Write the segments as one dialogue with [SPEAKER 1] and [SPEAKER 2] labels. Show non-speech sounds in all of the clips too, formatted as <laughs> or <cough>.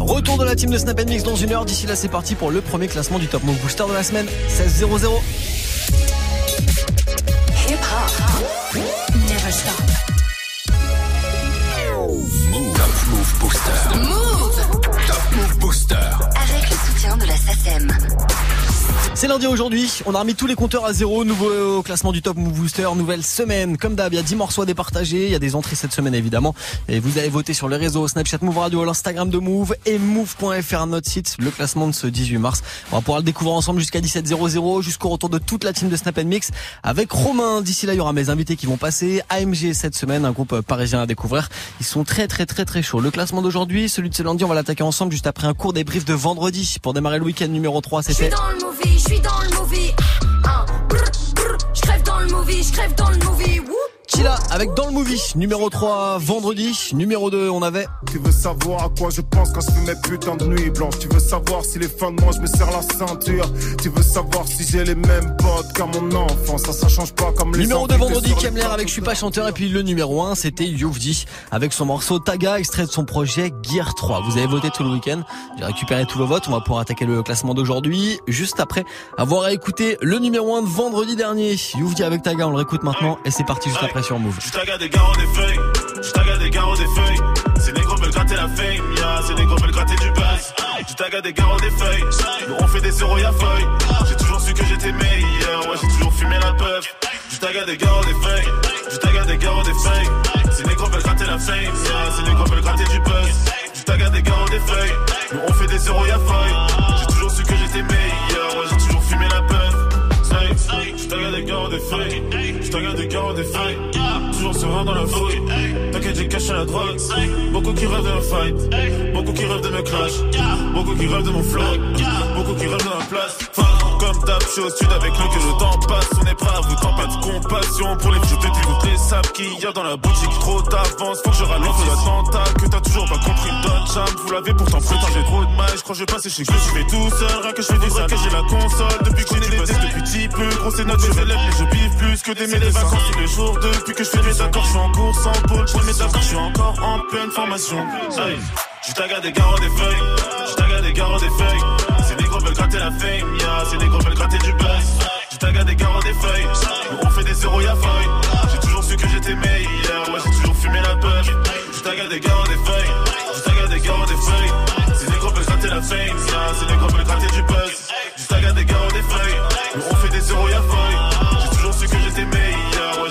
[SPEAKER 1] Retour de la team de Snap Mix dans une heure. D'ici là, c'est parti pour le premier classement du Top Move Booster de la semaine. 16-0-0.
[SPEAKER 2] Top Move Booster.
[SPEAKER 3] Move
[SPEAKER 2] Top Move Booster.
[SPEAKER 3] avec le soutien de la SACEM.
[SPEAKER 1] C'est lundi aujourd'hui, on a remis tous les compteurs à zéro, nouveau classement du Top Move Booster, nouvelle semaine. Comme d'hab, il y a 10 morceaux à départager, il y a des entrées cette semaine évidemment. Et vous avez voté sur les réseaux Snapchat Move Radio, l'Instagram de Move et Move.fr, notre site, le classement de ce 18 mars. On va pouvoir le découvrir ensemble jusqu'à 17.00, jusqu'au retour de toute la team de Snap Mix avec Romain. D'ici là, il y aura mes invités qui vont passer. AMG cette semaine, un groupe parisien à découvrir. Ils sont très très très très chauds. Le classement d'aujourd'hui, celui de ce lundi, on va l'attaquer ensemble juste après un court débrief de vendredi. Pour démarrer le week-end numéro 3,
[SPEAKER 4] Je suis
[SPEAKER 1] c'était...
[SPEAKER 4] je suis dans le movie. Brr, je crève dans le movie, je crève dans le movie. Wouh.
[SPEAKER 1] Chila avec Dans le Movie, numéro 3 vendredi, numéro 2 on avait
[SPEAKER 5] Tu veux savoir à quoi je pense quand je fais mes putains de nuits blanches? Tu veux savoir si les fins de mois je me serre la ceinture? Tu veux savoir si j'ai les mêmes potes qu'à mon enfance? Ça ça change pas comme les
[SPEAKER 1] Numéro 2
[SPEAKER 5] envies
[SPEAKER 1] vendredi, Kemler avec Je suis pas chanteur. Et puis le numéro 1 c'était Youvdi avec son morceau Taga extrait de son projet Gear 3. Vous avez voté tout le week-end, j'ai récupéré tous vos votes, on va pouvoir attaquer le classement d'aujourd'hui juste après avoir écouté le numéro 1 de vendredi dernier. Youvdi avec Taga, on le réécoute maintenant. Et c'est parti juste après sur Move.
[SPEAKER 6] Je taga des garros des feuilles, je taga des garros des feuilles. Ces négros veulent gratter la fame, ya, ces négros veulent gratter du buzz. Je taga des garros des feuilles, nous on fait des zéros y'a feuille. J'ai toujours su que j'étais meilleur, ouais j'ai toujours fumé la puff. Je taga des garros des feuilles, je taga des garros des feuilles. Ces négros veulent gratter la fame, ya, ces négros veulent gratter du buzz. Je taga des garros des feuilles, nous on fait des zéros y'a feuille. Taga des feuilles. Toujours serein dans la fouille. T'inquiète, j'ai caché la drogue. Beaucoup qui rêvent de me fight. Beaucoup qui rêvent de me clash. Beaucoup qui rêvent de mon flow. Beaucoup qui rêvent de ma place. Comme d'hab, je suis au sud avec lui que le temps passe. On est prêt à vous tant pas de compassion pour les vieux pétés. Toutes les qu'il y a dans la boutique. Trop d'avance, faut que je ralente l'attentat. Que t'as toujours pas compris, Don Cham. Vous l'avez pourtant pris j'ai trop de mal. Je crois que je vais passer chez que je fais tout seul. Rien que je fais du que j'ai la console. Depuis que j'ai des tests depuis petit peu. Gros, c'est notre je élève, mais je biffe plus que des mes vacances tous les jours. Depuis que je fais mes accords, je suis en course en pôle. Je fais mes accords, je suis encore en pleine formation. Je taga des garros des feuilles, je taga des garros des feuilles. Ces négros veulent gratter la fame, ya, ces négros veulent gratter du buzz. Je taga des garros des feuilles, on fait des zéros y'a feuille. Que j'étais meilleur, ouais j'ai toujours fumé la peur. Je taga des garros des feuilles, je taga des garros des feuilles. Ces négros veulent gratter la fame, ya, ces négros veulent gratter du buzz. Je taga des garros des feuilles, on fait des zéros y'a feuille. J'ai toujours su que j'étais meilleur, ouais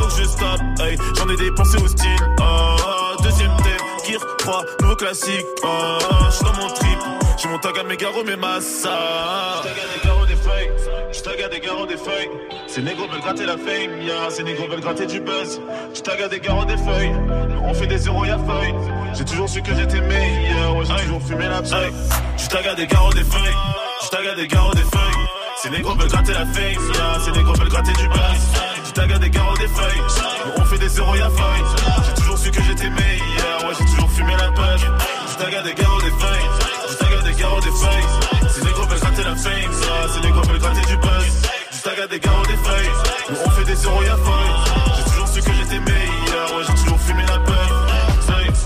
[SPEAKER 6] Hey. J'en ai dépensé au style. Oh, deuxième thème, Gear 3, nouveau classique. Oh, je suis dans mon trip. J'ai mon tag à mes garros, mes massas. J'taga des garros des feuilles. J'taga des garros des feuilles. Ces négros veulent gratter la fame, ya. Ces négros veulent gratter du buzz. J'taga des garros des feuilles. On fait des zéros, y'a feuille. J'ai toujours su que j'étais meilleur. Ouais, j'ai toujours fumé la paille. J'taga des garros des feuilles. J'taga des garros des feuilles. Ces négros veulent gratter la fame, ya. Ces négros veulent gratter du buzz. J'taga des garros des feuilles. On fait des zéros, y'a feuille. J'ai toujours su que j'étais meilleur. Ouais, j'ai toujours fumé la page. J'taga des garros des feuilles. J'taga des garros des feuilles. Ces négros veulent gratter la fame, ya. Ces négros veulent gratter du buzz. J'taga des garros des feuilles. On fait des zéros, y'a feuille. J'ai toujours su que j'étais meilleur. Ouais, j'ai toujours fumé la page.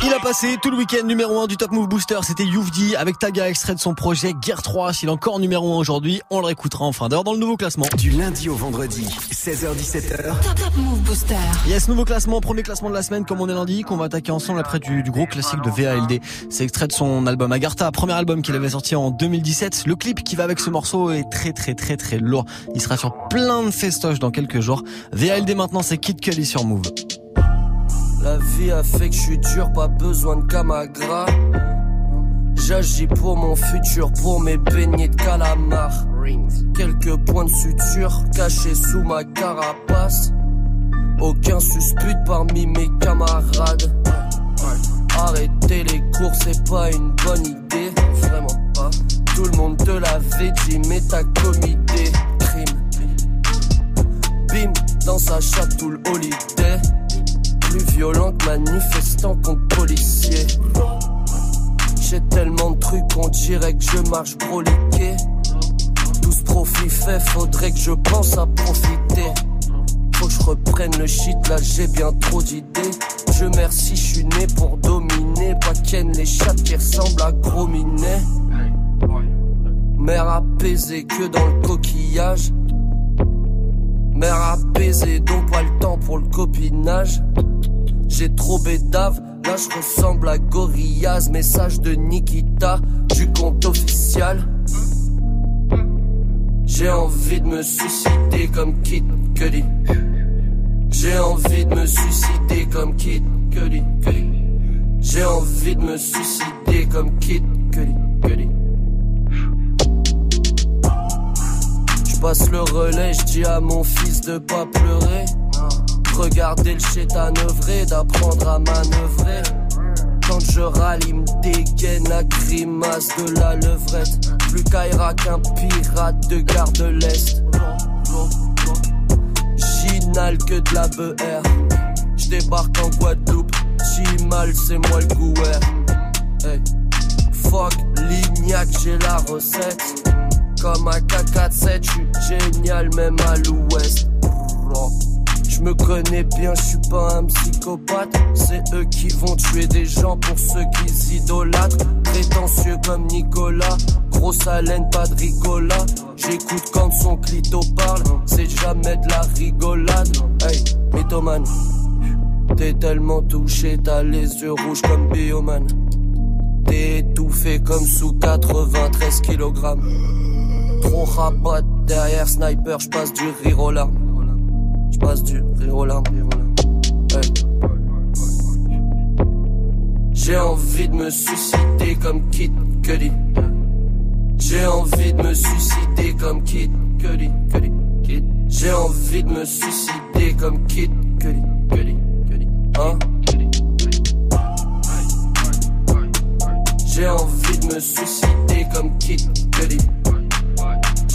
[SPEAKER 1] Il a passé tout le week-end numéro 1 du Top Move Booster, c'était Youvdi avec Taga extrait de son projet Guerre 3. S'il est encore numéro 1 aujourd'hui, on le réécoutera en fin d'heure dans le nouveau classement.
[SPEAKER 2] Du lundi au vendredi, 16h17h.
[SPEAKER 3] Top Top Move Booster.
[SPEAKER 1] Yes, nouveau classement, premier classement de la semaine comme on est lundi, qu'on va attaquer ensemble après du, du gros classique de VALD. C'est extrait de son album Agartha, premier album qu'il avait sorti en 2017. Le clip qui va avec ce morceau est très très très très lourd. Il sera sur plein de festoches dans quelques jours. VALD maintenant c'est Kid Cully sur Move.
[SPEAKER 7] La vie a fait que je suis dur, pas besoin de camagra. J'agis pour mon futur, pour mes beignets de calamar. Quelques points de suture cachés sous ma carapace. Aucun suspect parmi mes camarades. Arrêtez les cours, c'est pas une bonne idée. Vraiment pas. Tout le monde te l'avait dit, mais t'as commis des crimes. Bim, dans sa chatte, tout le holiday. Plus violent que manifestant contre policier. J'ai tellement de trucs, on dirait que je marche broliqué. Tout ce profit fait, faudrait que je pense à profiter. Faut que je reprenne le shit, là j'ai bien trop d'idées. Je merci, je suis né pour dominer. Pas ken les chattes qui ressemblent à gros minets. Mère apaisée que dans le coquillage. Mère apaisée, donc pas le temps pour le copinage. J'ai trop bédave, là je ressemble à Gorillaz. Message de Nikita du compte officiel. J'ai envie de me suicider comme Kid Cudi. J'ai envie de me suicider comme Kid Cudi. J'ai envie de me suicider comme Kid Cudi. Je passe le relais, je dis à mon fils de pas pleurer. Regarder le chétan œuvrer, d'apprendre à manœuvrer. Quand je râle, il me dégaine la grimace de la levrette. Plus qu'Aira qu'un pirate de gare de l'Est. J'inhale que de la BR. Je débarque en Guadeloupe. mal c'est moi le gouer. Hey. Fuck l'ignac, j'ai la recette. Comme un K47, j'suis génial même à l'ouest. Je me connais bien, je suis pas un psychopathe. C'est eux qui vont tuer des gens pour ceux qu'ils idolâtrent. Prétentieux comme Nicolas, grosse haleine, pas de rigola. J'écoute quand son clito parle, c'est jamais de la rigolade. Hey, mythomane, t'es tellement touché, t'as les yeux rouges comme Bioman. T'es étouffé comme sous 93 kg. Trop rabat derrière sniper, j'passe du rire aux larmes. J'passe du rire aux larmes. J'ai envie de me suicider comme Kid Cudi. J'ai envie de me suicider comme Kid Cudi. J'ai envie de me suicider comme Kid. Cudi. Hein? J'ai envie de me suicider comme Kid Cudi.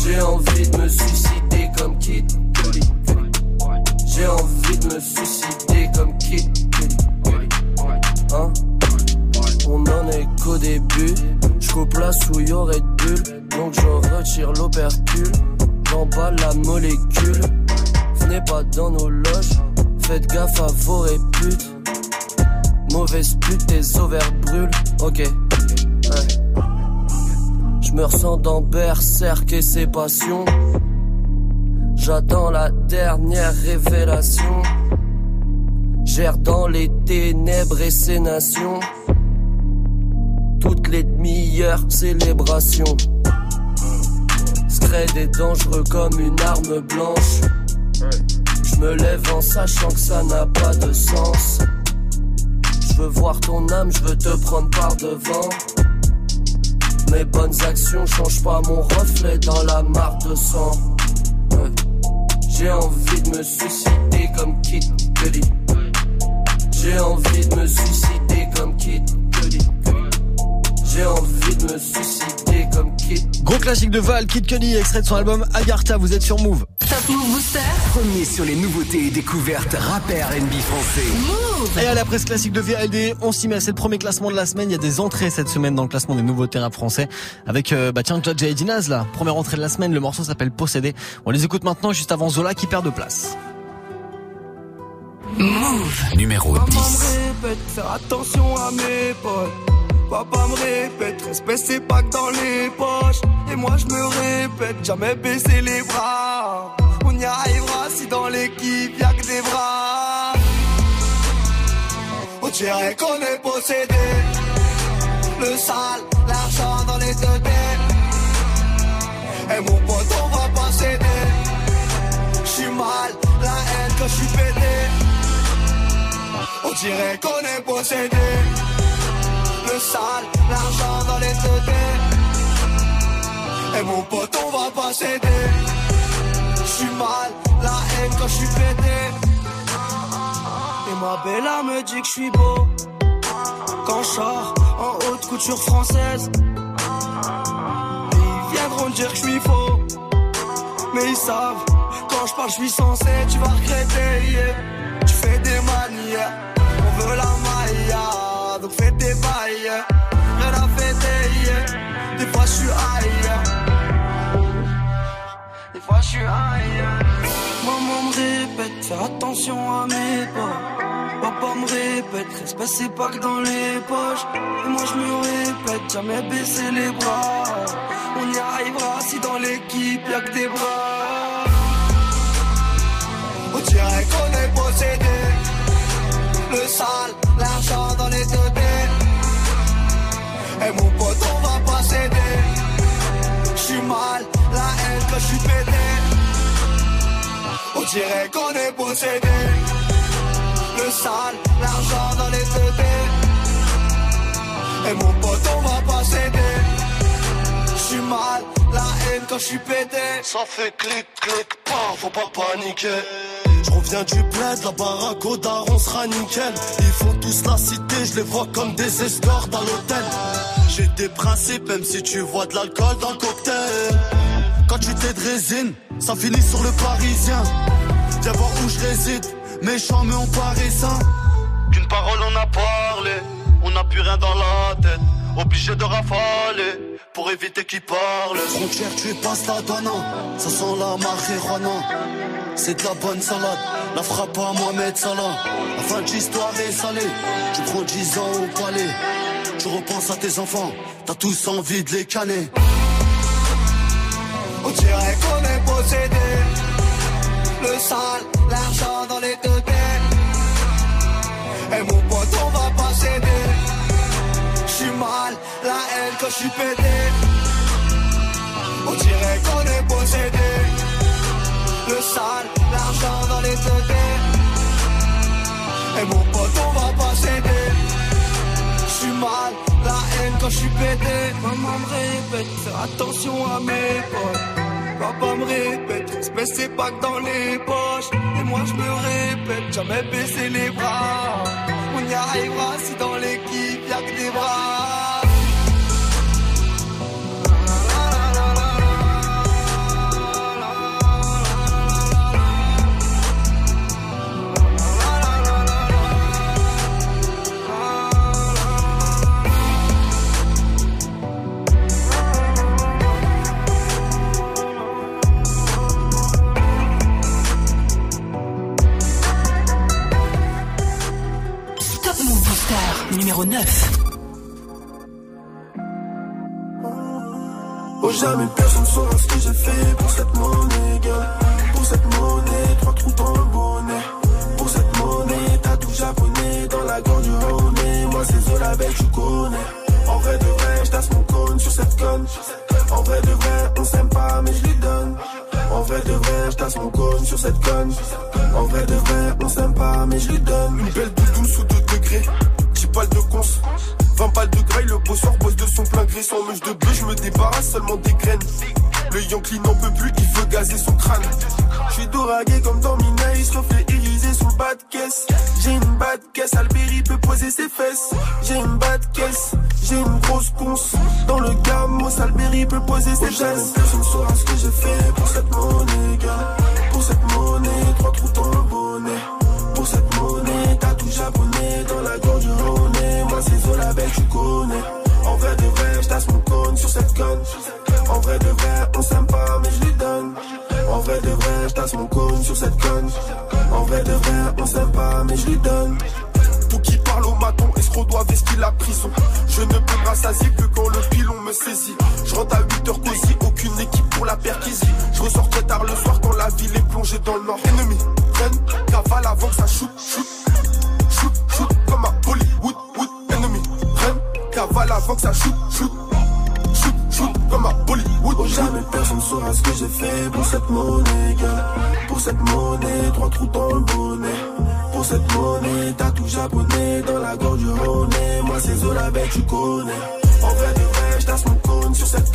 [SPEAKER 7] J'ai envie de me suicider comme Kid. J'ai envie de me suicider comme Kid. Hein? On en est qu'au début. Souille au Red Bull. Donc je retire l'opercule. J'emballe la molécule. Venez pas dans nos loges. Faites gaffe à vos réputes. Mauvaise pute, tes ovaires brûlent. Ok. Je me ressens dans berserk et ses passions. J'attends la dernière révélation. Gère dans les ténèbres et ses nations. Toutes les demi-heures, célébration. Scred est dangereux comme une arme blanche. Je me lève en sachant que ça n'a pas de sens. Je veux voir ton âme, je veux te prendre par devant. Mes bonnes actions changent pas mon reflet dans la mare de sang. J'ai envie de me suicider comme Kid Cudi. J'ai envie de me suicider comme Kid Cudi. J'ai envie de me suicider comme Kid.
[SPEAKER 1] Gros classique de Val, Kid Cudi, extrait de son album Agartha, vous êtes sur Move.
[SPEAKER 3] Move Booster.
[SPEAKER 2] Premier sur les nouveautés et découvertes rappeurs NB français.
[SPEAKER 1] Et à la presse classique de VLD, on s'y met, c'est le premier classement de la semaine, il y a des entrées cette semaine dans le classement des nouveautés rap français avec euh, bah tiens Judge et Dinaz là, première entrée de la semaine, le morceau s'appelle Possédé. On les écoute maintenant juste avant Zola qui perd de place.
[SPEAKER 3] Move.
[SPEAKER 2] Numéro
[SPEAKER 8] Maman
[SPEAKER 2] 10.
[SPEAKER 8] me répète, faire attention à mes potes. Papa me répète, respect c'est pas que dans les poches. Et moi je me répète, jamais baisser les bras. Si dans l'équipe y'a que des bras. On dirait qu'on est possédé. Le sale, l'argent dans les deux têtes. Et mon pote, on va pas céder. J'suis mal, la haine quand j'suis pété. On dirait qu'on est possédé. Le sale, l'argent dans les deux têtes. Et mon pote, on va pas céder. Mal, la haine quand j'suis pété. Et ma bella me dit que j'suis beau. Quand je en
[SPEAKER 9] couture française. Ils viendront dire que je suis faux. Mais ils savent, quand je parle, je suis censé, tu vas regretter. yeah. Tu fais des manières, on veut la maille, donc fais tes bails. Rien à fêter, yeah. des fois je suis ailleurs. Fois je suis ailleurs. Maman me répète, fais attention à mes pas. Papa me répète, respect c'est pas que dans les poches. Et moi je me répète, jamais baisser les bras. On y arrivera si dans l'équipe y'a que des bras.
[SPEAKER 8] On dirait qu'on est possédé. Le sale, l'argent dans les deux. Et mon pote, on va pas céder. J'suis mal, que j'suis pété. On dirait qu'on est possédé. Le sale, l'argent dans les dés. Et mon pote, on va pas céder. J'suis mal, la haine quand j'suis pété.
[SPEAKER 9] Ça fait clic, clic, pas, faut pas paniquer. Je reviens du bled, la baraque au daron sera nickel. Ils font tous la cité, je les vois comme des escortes à l'hôtel. J'ai des principes, même si tu vois de l'alcool dans le cocktail. Quand tu t'es de résine, ça finit sur le parisien. Viens voir où je réside, méchant mais on paraît sain. Qu'une parole on a parlé, on n'a plus rien dans la tête. Obligé de rafaler pour éviter qu'ils parlent. Frontière, tu passes la douane, ça sent la marijuana. C'est de la bonne salade, la frappe à Mohamed Salah. La fin de l'histoire est salée, tu prends 10 ans au palais. Tu repenses à tes enfants, t'as tous envie de les canner.
[SPEAKER 8] On dirait qu'on est possédé. Le sale, l'argent dans les deux dés. Et mon pote, on va pas céder. J'suis mal, la haine quand j'suis pété. On dirait qu'on est possédé. Le sale, l'argent dans les deux dés. Et mon pote, on va pas céder. J'suis mal, la haine quand j'suis pété.
[SPEAKER 9] Maman me répète, faire attention à mes potes. Papa me répète, respect c'est pas que dans les poches. Et moi je me répète, jamais baisser les bras. On y arrivera si dans l'équipe y'a que des bras.
[SPEAKER 3] Numéro 9.
[SPEAKER 10] Oh jamais personne saura ce que j'ai fait pour cette monnaie, gars. Pour cette monnaie, trois trous dans le bonnet. Pour cette monnaie, t'as tout japonais dans la gorge du. Moi c'est Zola belle, tu connais. En vrai de vrai, je mon cône sur cette conne. En vrai de vrai, on s'aime pas, mais je lui donne. En vrai de vrai, je mon cône sur cette conne. En vrai de vrai, on s'aime pas, mais je lui donne. Une belle doudoune sous 2 degrés. 10 balles de cons. 20 balles de graille, le bosseur bosse de son plein gré. Sans mèche de bleu, je me débarrasse seulement des graines. Le Yankee n'en peut plus, il veut gazer son crâne. Je suis doragué comme dans Minaïs, reflet irisé sous le bas de caisse. J'ai une bas de caisse, Alberi peut poser ses fesses. J'ai une bas de caisse, j'ai une grosse conce. Dans le gamos, Alberi peut poser ses fesses. Personne saura ce que j'ai fait pour cette monnaie, gars. Pour cette monnaie, trois trous dans le bonnet. Pour cette monnaie, t'as tout japonais dans la gorge Zola belle, tu connais. En vrai de vrai, j'tasse mon cône sur cette conne. En vrai de vrai, on s'aime pas, mais je lui donne. En vrai de vrai, j'tasse mon cône sur cette conne. En vrai de vrai, on s'aime pas, mais je lui donne. Qui parle au maton, escroc doit vestir la prison. Je ne peux rassasier que quand le pilon me saisit. Je rentre à 8 heures cosy, aucune équipe pour la perquisie. Je ressors très tard le soir quand la ville est plongée dans le nord. Ennemi, run, cavale avant que ça. Shoot, shoot, cavale que ça shoot, shoot. Shoot, shoot, comme à Bollywood. Oh, jamais personne saura ce que j'ai fait pour cette monnaie. Pour cette monnaie, trois trous dans le bonnet. Pour cette monnaie, t'as tout japonais dans la gorge du Rhône. Moi, c'est Zola belle, tu connais. En vrai de vrai, j'tasse mon cône sur cette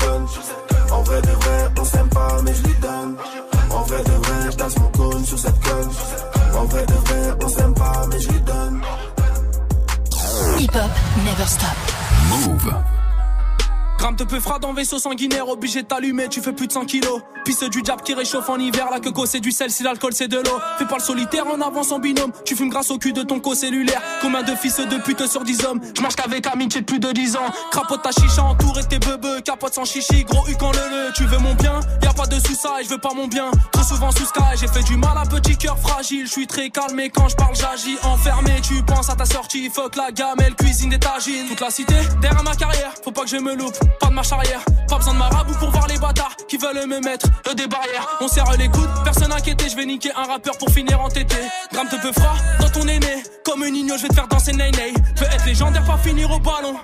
[SPEAKER 11] peu fera dans vaisseau sanguinaire, obligé de t'allumer, tu fais plus de 100 kilos. Pisse du diable qui réchauffe en hiver, la queue c'est du sel, si l'alcool c'est de l'eau. Fais pas le solitaire en avance en binôme, tu fumes grâce au cul de ton co-cellulaire. Combien de fils de pute sur 10 hommes, je mange qu'avec amitié de plus de 10 ans. Crapote ta chicha entouré tes beubeux, capote sans chichi, gros quand le le. Tu veux mon bien, y a pas de sous ça et je veux pas mon bien. Trop souvent sous sky, j'ai fait du mal à petit cœur fragile. Je suis très calme et quand je parle j'agis enfermé. Tu penses à ta sortie, fuck la gamelle, cuisine des tagines. Toute la cité, derrière ma carrière, faut pas que je me loupe, pas de marche arrière. Pas besoin de marabout pour voir les bâtards qui veulent me mettre des barrières. On serre les coudes, personne inquiété, je vais niquer un rappeur pour finir en tété. Gramme te peu froid dans ton aîné, comme un igno, je vais te faire danser nay nay. Peut être légendaire, pas finir au ballon.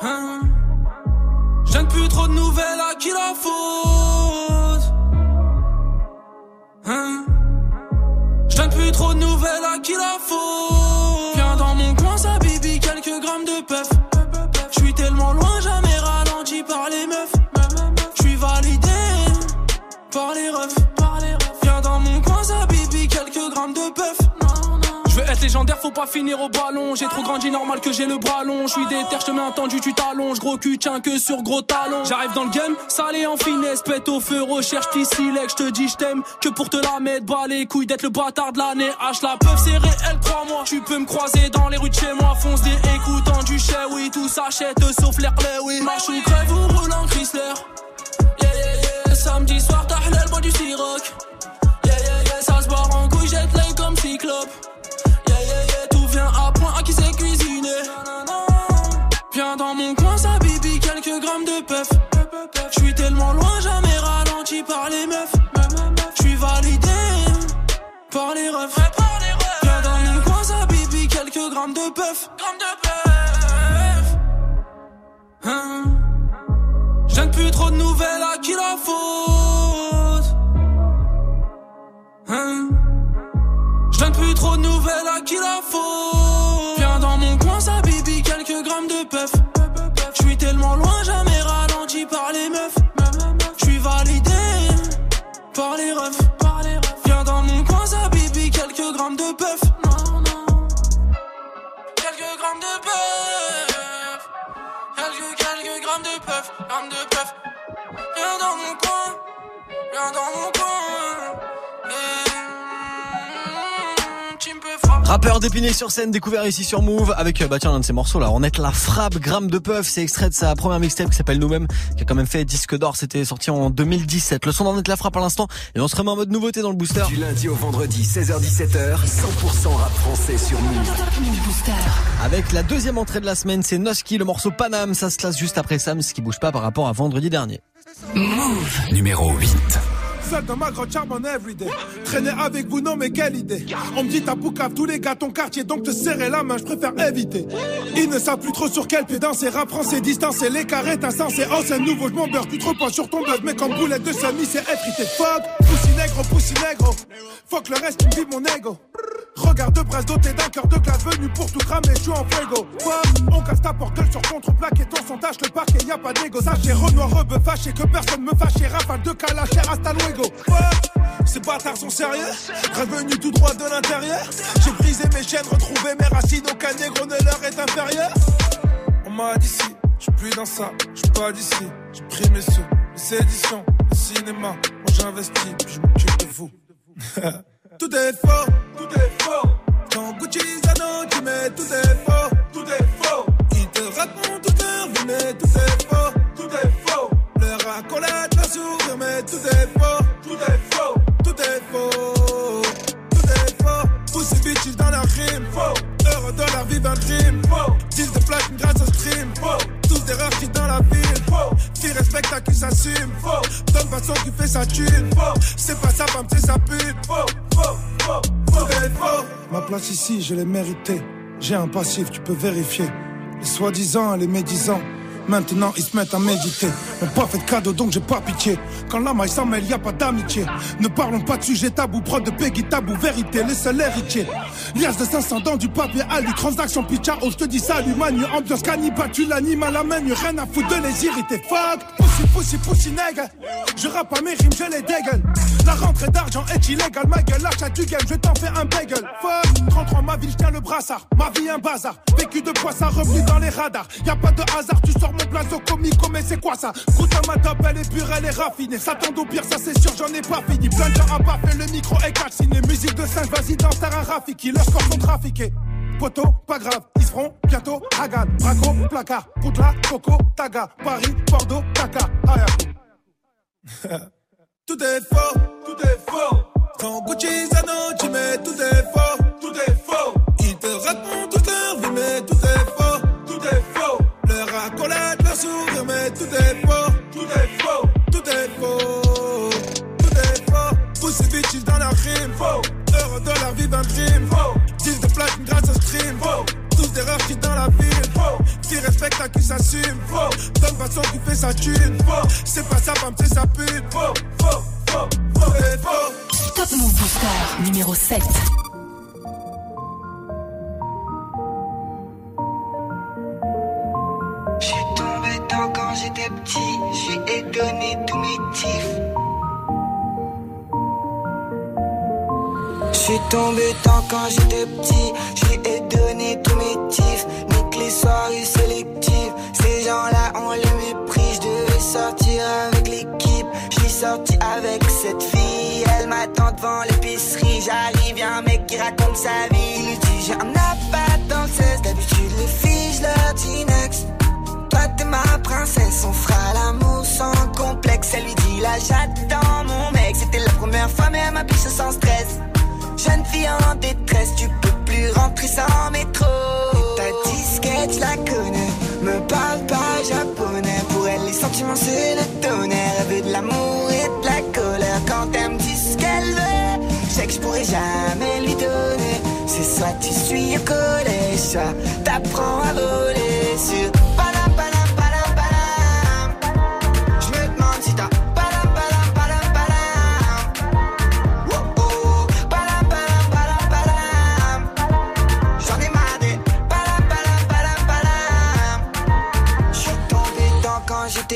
[SPEAKER 11] Hein? Je plus trop de nouvelles à qui la faute. Hein? Je plus trop de nouvelles à qui la faute. Légendaire, faut pas finir au ballon. J'ai trop grandi, normal que j'ai le bras long. Je suis déter, je te mets un tendu, tu t'allonges. Gros cul, tiens que sur gros talons. J'arrive dans le game, salé en finesse, pète au feu, recherche t'ici, je te dis je t'aime. Que pour te la mettre, bas les couilles d'être le bâtard de l'année. H la peuf, c'est réel, crois-moi. Tu peux me croiser dans les rues de chez moi, fonce des écoutants du chien, oui, tout s'achète sauf l'air oui. Marche ou crève ou roule en Chrysler. Yeah, yeah, yeah. Samedi soir, t'as le bois du Ciroc. Yeah, yeah, yeah. Ça se barre en couille, jette comme quelques grammes de puff. Hein J'aime plus trop de nouvelles à qui la faute. Hein J'donne plus trop de nouvelles à qui la faute. Puff. Grammes de puff. Viens dans mon coin. Viens dans mon coin.
[SPEAKER 1] Rappeur d'épinay sur scène, découvert ici sur Move avec bah tiens l'un de ses morceaux là, on est la frappe, gramme de puff, c'est extrait de sa première mixtape qui s'appelle Nous-mêmes, qui a quand même fait disque d'or, c'était sorti en 2017. Le son d'en est la frappe à l'instant et on se remet en mode nouveauté dans le booster.
[SPEAKER 2] Du lundi au vendredi 16h17h, 100% rap français sur Move.
[SPEAKER 1] Avec la deuxième entrée de la semaine, c'est Noski, le morceau Panam, ça se classe juste après Sam, ce qui bouge pas par rapport à vendredi dernier.
[SPEAKER 2] Move numéro 8
[SPEAKER 12] seul dans ma grotte charbonne everyday. Traîner avec vous, non mais quelle idée. On me dit t'as boucave tous les gars ton quartier, donc te serrer la main, je préfère éviter. Ils ne savent plus trop sur quel pied danser, rap français, distance et l'écart est insensé. Oh c'est nouveau, je m'embeurre, tu trop pas sur ton buzz, mais comme boulette de semi, c'est effrité. Fuck, poussi négro, poussi négro. Fuck le reste, qui vit mon ego. Regarde de brasse doté d'un cœur de glace venu pour tout cramer, je suis en fuego. On casse ta porte sur contre-plaque et ton son tâche le parc et y a pas d'égo. Sachez Renoir rebeu fâché que personne me fâche. Rafale de calache hasta luego. Ces bâtards sont sérieux Revenu tout droit de l'intérieur J'ai brisé mes chaînes, retrouvé mes racines. Aucun négro ne leur est inférieur. On m'a dit si, je suis plus dans ça. Je suis pas d'ici, j'ai pris mes sous Les éditions, le cinéma. Moi j'investis, puis je m'occupe de vous. <laughs> Tout est faux, tout est faux. Quand Gucci Zano tu mets tout est faux Tout est faux. Ils te racontent toute leur vie mais tout est faux Tout est faux. Leur accolade, la sourire mais tout est faux tout est faux, tout est faux, tout est faux. Tous ces bitches dans leur rime, faux. De leur vivre un crime, faux. Deal de platine grâce au stream, faux. Tous des rares qui dans la ville, faux. Qui respecte à qui s'assume, faux. Donne façon qui fait sa thune, faux. C'est pas sa femme, c'est sa pute, faux, faux, faux, tout est faux. Ma place ici, je l'ai méritée. J'ai un passif, tu peux vérifier. Les soi-disant, les médisants. Maintenant ils se mettent à méditer. M'ont pas fait de cadeau donc j'ai pas pitié. Quand la maille s'en mêle, y a pas d'amitié. Ne parlons pas de sujet tabou, prod de Peggy vérité, les seuls héritiers. Lias de 500 dans du papier alu. Transaction pitcha, oh, je te dis salut, manu. Ambiance cannibale, tu l'animes à la main. Rien à foutre de les irriter. Fuck, pussy, pussy, pussy, nègre. Je rappe à mes rimes, je les dégueule. La rentrée d'argent est illégale. Ma gueule, l'achat du game, je t'en fais un bagel. Fuck, 33 ma ville, je tiens le brassard. Ma vie, un bazar. Vécu de quoi ça, dans les radars. Y a pas de hasard, tu sors blazo comico, mais c'est quoi ça? Goûte à ma top, elle est pure, elle est raffinée. Tombe au pire, ça c'est sûr, j'en ai pas fini. Plein de gens à pas fait le micro et calciné. Musique de 5, vas-y, danse, un Rafiki. Leurs corps sont trafiqués. Poto, pas grave, ils seront bientôt Hagan, Braco, placard, Poutla, Coco, Taga, Paris, Bordeaux, Taka, Ayaku. <laughs> tout est faux, tout est faux.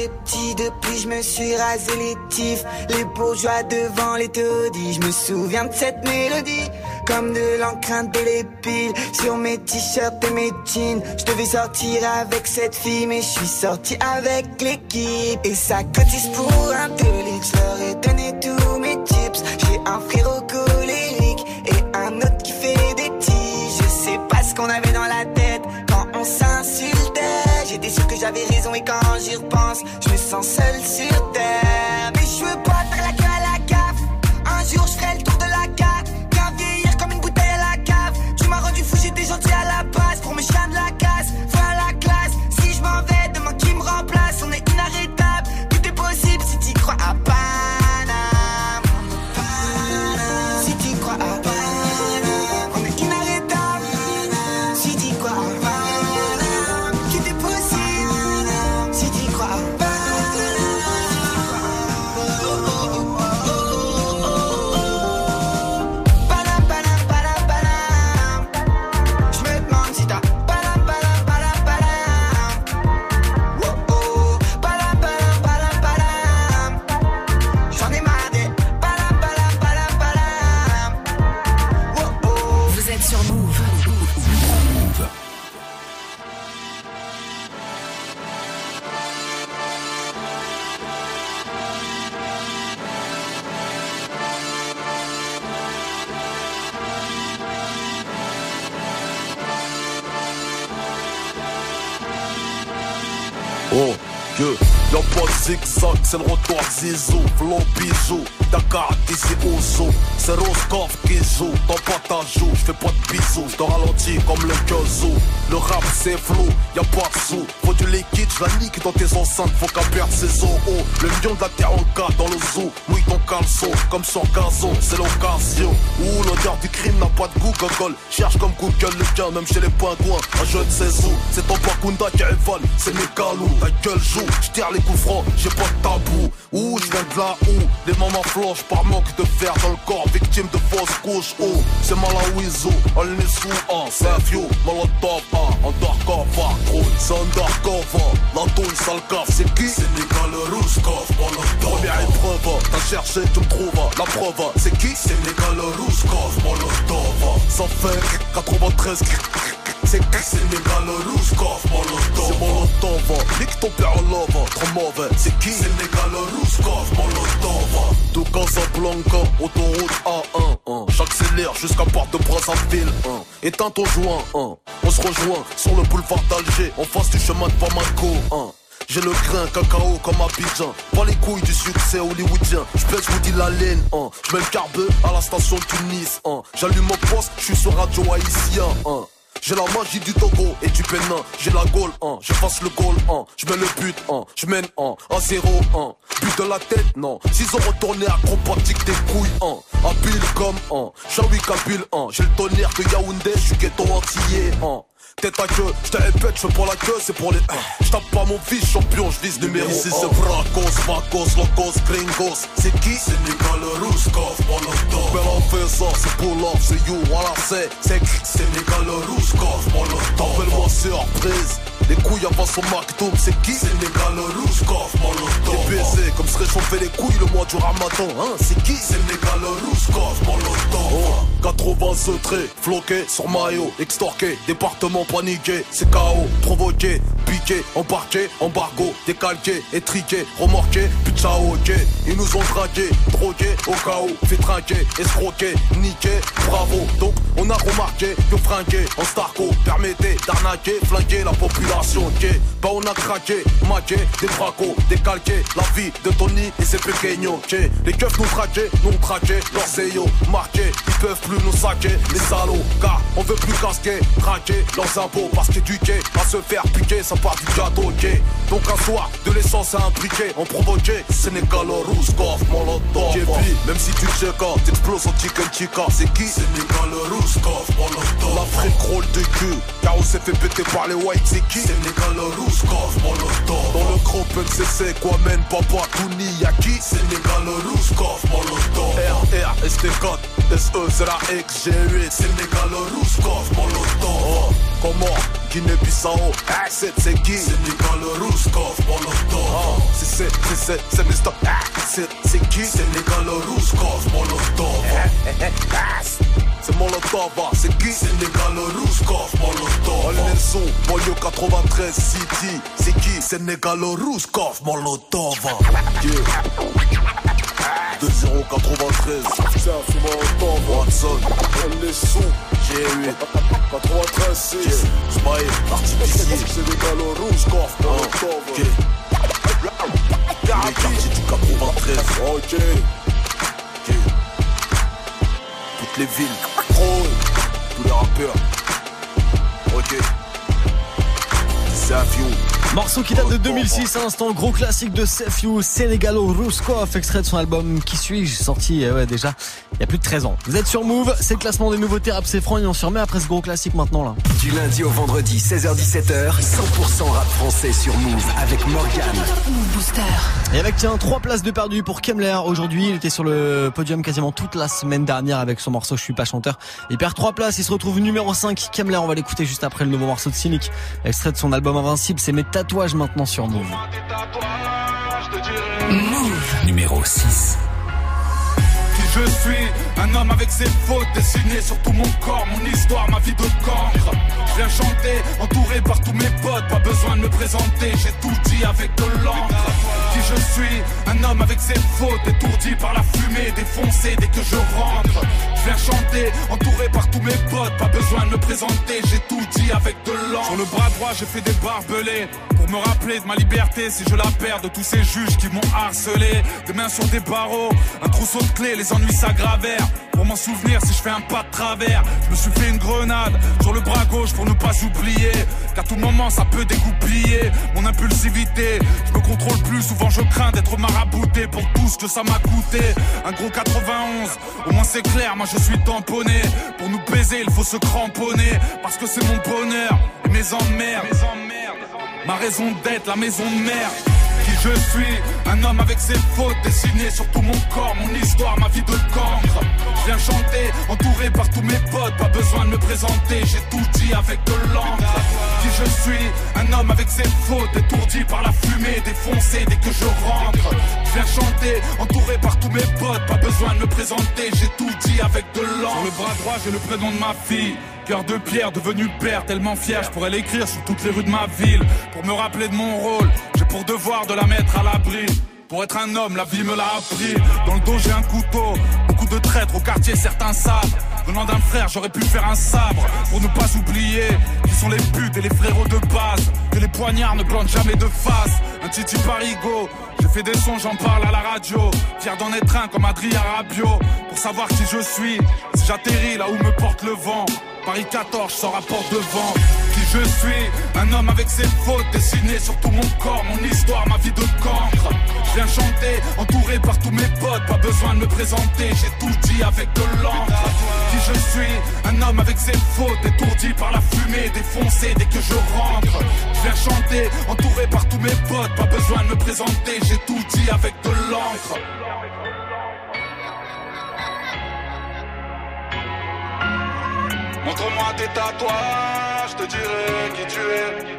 [SPEAKER 13] Depuis je me suis rasé les tifs. Les bourgeois devant les taudis, je me souviens de cette mélodie. Comme de l'encre indélébile sur mes t-shirts et mes jeans. Je devais sortir avec cette fille, mais je suis sorti avec l'équipe. Et ça cotise pour un télé, je leur ai donné tous mes tips. J'ai un frérot colérique et un autre qui fait des tiges. Je sais pas ce qu'on avait dans la tête quand on s'insultait. J'étais sûr que j'avais raison et quand j'y repense, je me sens seul sur terre. Mais je veux pas faire la queue à la gaffe. Un jour je ferai le tour de la
[SPEAKER 6] zigzag, c'est le retour Zizou, flow bisou, Dakar d'ici zoo, c'est Roscoff qui joue, dans pas ta joue, j'fais pas de bisous, j'te ralentis comme le Kyozo, le rap
[SPEAKER 14] c'est flou, y a pas de sous. Faut du liquide, je la nique dans tes enceintes, faut qu'à perdre ses os. Le lion de la terre en cas dans le zoo. Mouille ton caleçon, comme son gazon, c'est l'occasion. Ouh, l'odeur du crime n'a pas de goût, gogol. Cherche comme Google le gain, même chez les pingouins. Un jeune 16 où, c'est ton Bakunda qui évole, c'est mes galous. Ta gueule joue, j'tire les coups francs, j'ai pas de tabou. Ouh, je viens de là où les mamans flanchent par manque de fer dans le corps, victime de fausses couches. Oh, c'est Malawizo, on est sous un, vieux, molotov, un, undercover, gros, c'est undercover. La douille, sale cave, c'est qui? Sénégal, Rouskov, molotov. Première épreuve, t'as cherché, tu me trouves, la preuve, c'est qui? Sénégal, Rouskov, molotov. Ça fait 93 c'est qui Sénégal, Rouskov, molotov. C'est molotov, nique ton père en love, trop mauvais. C'est qui Sénégal, Rouskov, molotov. Tout Casablanca, autoroute A1, hein. J'accélère jusqu'à Porte de Brazzaville, hein. Éteins ton joint, hein. On se rejoint sur le boulevard d'Alger, en face du chemin de Bamako, hein. J'ai le grain cacao comme Abidjan Pas les couilles du succès hollywoodien J'pèse vous dis la laine hein. J'mets le carbe à la station de Tunis hein. J'allume mon poste, j'suis sur radio haïtien hein. J'ai la magie du Togo et du Bénin. J'ai la goal 1, je fasse le goal 1. Je mets le but 1, je mène 1, 1 0 1. But de la tête, non. S'ils ont retourné acrobatique des couilles 1. Habile comme 1. Jean-Louis Kabyle 1. J'ai le tonnerre de Yaoundé, je suis ghetto antillais 1. T'es ta gueule, j'te répète, j'fais pour la queue, c'est pour les euh. 1 J'tape pas mon fils, champion, j'vise numéro 1 Ici c'est Vracos, Vacos, Locos, Gringos. C'est qui? C'est Nicolas Ruskov, Molotov. Mais on fait ça, c'est pour love, c'est you, voilà c'est. C'est qui? C'est Nicolas Ruskov, Molotov. Appelle-moi surprise. Les couilles avant son McDo, c'est qui Sénégal, Rouskov, Molotov. T'es baisé comme se réchauffer les couilles le mois du ramadan, hein. C'est qui Sénégal, Rouskov, Molotov. Oh, 80 secrets, floqué sur maillot, extorqué, département paniqué, c'est KO, provoqué, piqué, embarqué, embargo, décalqué, étriqué, remorqué, putain ok. Ils nous ont dragué, drogué, au chaos, fait trinquer, escroqué, niqué, bravo. Donc on a remarqué que fringué en starco permettait d'arnaquer, flinguer la population, ok. Bah on a craqué, maqué, des bracos, décalqué, la vie de Tony et ses pequeños, ok. Les keufs nous traquaient, nous traqué, leurs CEO marqués, ils peuvent plus nous saquer, les salauds, car on veut plus casquer, traquer leurs impôts parce qu'éduquer à se faire piquer, ça part du gâteau, ok. Donc un soir, de l'essence à imbriquer, on provoquait, Sénégal, Rouskov, Molotov. JP, même si tu check out, t'exploses en chicken chica, c'est qui? Sénégal, Rouskov, Molotov. L'Afrique rôle de cul, car on s'est fait péter par les whites, c'est qui? Sénégal, Rouskov, Molotov. Dans le groupe MCC, quoi mène, papa, Touni, y'a qui? Sénégal, Rouskov, Molotov. RR, ST4, SE, Zera X, G8, Sénégal, Rouskov, Molotov. Oh, comment Guinée-Bissau, ah, c'est qui Sénégal, Rouskov, Molotov. Oh, c'est c'est c'est c'est Mr. Ah, c'est c'est qui Sénégal, Rouskov, Molotov. C'est Molotov, ah, c'est qui Sénégal, Rouskov, Molotov. Sous, banlieue 93 City, c'est qui Sénégal, Rouskov, Molotov. Yeah. 2093 C'est un fumeur Watson. On est sous G8 93 6 Smile Artificier rouges Coffre Molotov Ok. Les quartiers du 93 Ok. Toutes les villes Tous les rappeurs. Ok. C'est
[SPEAKER 1] Morceau qui date de 2006, instant gros classique de Sefiu, Sénégalo Rouskov, extrait de son album Qui suis-je, sorti euh, ouais, déjà il y a plus de 13 ans. Vous êtes sur Move, c'est le classement des nouveautés rap c'est franc et on se remet après ce gros classique maintenant là.
[SPEAKER 2] Du lundi au vendredi, 16h17h, 100% rap français sur Move avec Morgan.
[SPEAKER 3] Booster.
[SPEAKER 1] Et avec tiens, trois places de perdu pour Kemler aujourd'hui, il était sur le podium quasiment toute la semaine dernière avec son morceau Je suis pas chanteur. Il perd trois places, il se retrouve numéro 5. Kemler, on va l'écouter juste après le nouveau morceau de Cynic, extrait de son album Invincible, c'est mes tatouages maintenant sur Move.
[SPEAKER 3] Move.
[SPEAKER 2] Numéro 6.
[SPEAKER 15] Je suis un homme avec ses fautes dessinées sur tout mon corps, mon histoire, ma vie de cancre. Je viens chanter, entouré par tous mes potes, pas besoin de me présenter, j'ai tout dit avec de l'encre. Qui je suis, un homme avec ses fautes, étourdi par la fumée, défoncé dès que je rentre. Je chanter, entouré par tous mes potes, pas besoin de me présenter, j'ai tout dit avec de l'encre. Sur le bras droit, j'ai fait des barbelés pour me rappeler de ma liberté si je la perds, de tous ces juges qui m'ont harcelé. Des mains sur des barreaux, un trousseau de clés, les ennuis s'aggravèrent. Pour m'en souvenir si je fais un pas de travers, je me suis fait une grenade sur le bras gauche pour ne pas oublier qu'à tout moment ça peut dégoupiller mon impulsivité. Je me contrôle plus, souvent je crains d'être marabouté pour tout ce que ça m'a coûté. Un gros 91, au moins c'est clair, moi je suis tamponné. Pour nous baiser, il faut se cramponner parce que c'est mon bonheur et mes emmerdes. Ma raison d'être, la maison de qui je suis. Un homme avec ses fautes dessinées sur tout mon corps, mon histoire, ma vie de cancre. Je viens chanter, entouré par tous mes potes, pas besoin de me présenter, j'ai tout dit avec de l'encre. Qui je suis, un homme avec ses fautes, étourdi par la fumée, défoncé dès que je rentre. Je viens chanter, entouré par tous mes potes, pas besoin de me présenter, j'ai tout dit avec de. Sur le bras droit, j'ai le prénom de ma fille. Cœur de pierre, devenu père, tellement fier, je pourrais l'écrire sur toutes les rues de ma ville. Pour me rappeler de mon rôle, j'ai pour devoir de la mettre à l'abri. Pour être un homme, la vie me l'a appris. Dans le dos, j'ai un couteau. Beaucoup de traîtres au quartier, certains savent. Venant d'un frère, j'aurais pu faire un sabre. Pour ne pas oublier qui sont les putes et les frérots de base. Que les poignards ne plantent jamais de face. Un titi parigo. J'ai fait des sons, j'en parle à la radio. Fier d'en être un comme Adrien Rabio. Pour savoir qui je suis, si j'atterris là où me porte le vent. Paris 14, je sors à porte devant. Qui je suis, un homme avec ses fautes dessinées sur tout mon corps, mon histoire, ma vie de cancre. Je viens chanter, entouré par tous mes potes, pas besoin de me présenter, j'ai tout dit avec de l'encre. Qui je suis, un homme avec ses fautes, étourdi par la fumée, défoncé dès que je rentre. Je viens chanter, entouré par tous mes potes, pas besoin de me présenter, j'ai tout dit avec de l'encre. Montre-moi tes tatouages, je te dirai qui tu es.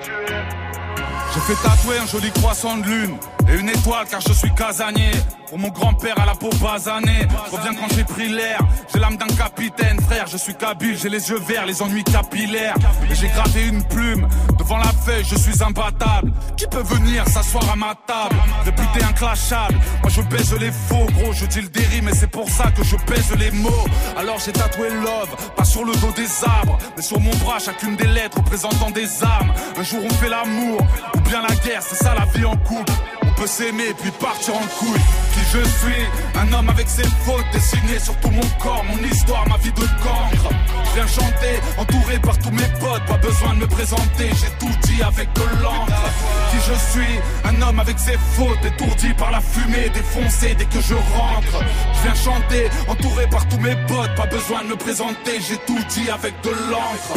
[SPEAKER 15] J'ai fait tatouer un joli croissant de lune et une étoile car je suis casanier. Pour mon grand-père à la peau basanée, je reviens quand j'ai pris l'air. J'ai l'âme d'un capitaine, frère, je suis kabyle, j'ai les yeux verts, les ennuis capillaires. Et j'ai gravé une plume devant la feuille, je suis imbattable. Qui peut venir s'asseoir à ma table? Réputé inclashable, moi je baise les faux, gros, je dis le déri, mais c'est pour ça que je pèse les mots. Alors j'ai tatoué love, pas sur le dos des arbres, mais sur mon bras, chacune des lettres représentant des armes. Un jour on fait l'amour, ou bien la guerre, c'est ça la vie en couple. Peut s'aimer puis partir en couille. Qui je suis, un homme avec ses fautes dessinées sur tout mon corps, mon histoire, ma vie de cancre. Je viens chanter, entouré par tous mes potes, pas besoin de me présenter, j'ai tout dit avec de l'encre. Qui je suis, un homme avec ses fautes, étourdi par la fumée, défoncé dès que je rentre. Je viens chanter, entouré par tous mes potes, pas besoin de me présenter, j'ai tout dit avec de l'encre.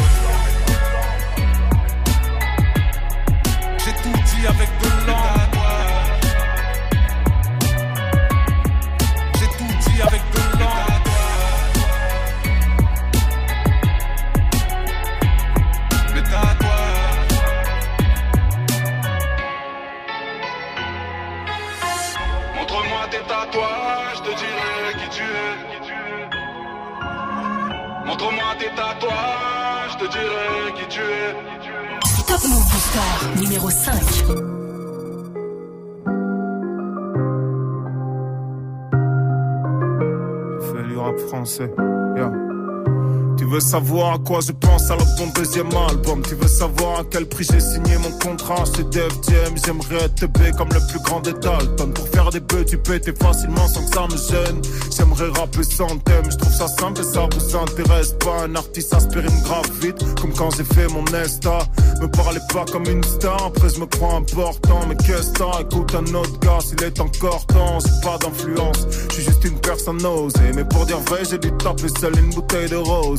[SPEAKER 15] J'ai tout dit avec dirai qui tu es.
[SPEAKER 3] Top Move Booster numéro 5.
[SPEAKER 5] Fais du rap français. Tu veux savoir à quoi je pense alors ton deuxième album. Tu veux savoir à quel prix j'ai signé mon contrat chez Def Jam. J'aimerais être B comme le plus grand des Dalton. Pour faire des bœufs tu pétais facilement sans que ça me gêne. J'aimerais rapper sans thème, je trouve ça simple et ça vous intéresse pas. Un artiste aspirine grave vite comme quand j'ai fait mon Nesta Me parlez pas comme une star, après je me crois important. Mais qu'est-ce que Écoute un autre gars s'il est encore temps J'ai pas d'influence, je suis juste une personne osée Mais pour dire vrai j'ai dû taper seul une bouteille de rose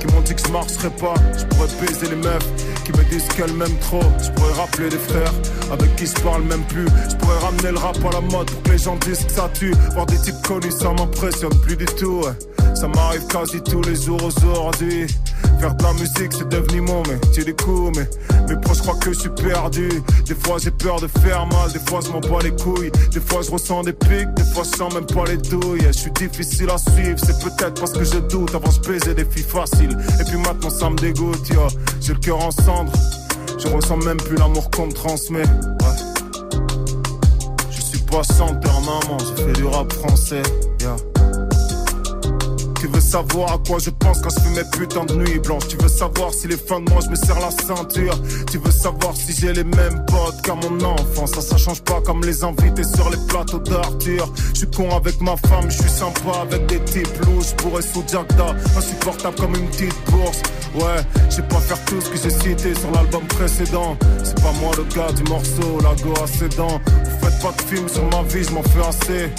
[SPEAKER 5] qui m'ont dit que je marcherais pas. Je pourrais baiser les meufs qui me disent qu'elles m'aiment trop. Je pourrais rappeler des frères avec qui je parle même plus. Je pourrais ramener le rap à la mode pour que les gens disent que ça tue. Voir des types connus ça m'impressionne plus du tout. Ça m'arrive quasi tous les jours aujourd'hui Faire de la musique c'est devenu mon métier des coups mais mes proches croient que je suis perdu. Des fois j'ai peur de faire mal, des fois je m'en bats les couilles. Des fois je ressens des pics, des fois je sens même pas les douilles. Je suis difficile à suivre, c'est peut-être parce que je doute. Avant je baisais des filles faciles. Et puis maintenant ça me dégoûte, yo. J'ai le cœur en cendres Je ressens même plus l'amour qu'on me transmet. Je suis pas chanteur maman, je fais du rap français, yeah. Savoir à quoi je pense quand je fais mes putains de nuits blanches. Tu veux savoir si les fins de moi je me serre la ceinture. Tu veux savoir si j'ai les mêmes potes qu'à mon enfance. Ça ça change pas comme les invités sur les plateaux d'Arthur. Je suis con avec ma femme, je suis sympa avec des types louches. Bourré sous Jackda, insupportable comme une petite bourse. Ouais, je sais pas faire tout ce que j'ai cité sur l'album précédent. C'est pas moi le gars du morceau, la go à ses dents. Vous faites pas de film sur ma vie, je m'en fais assez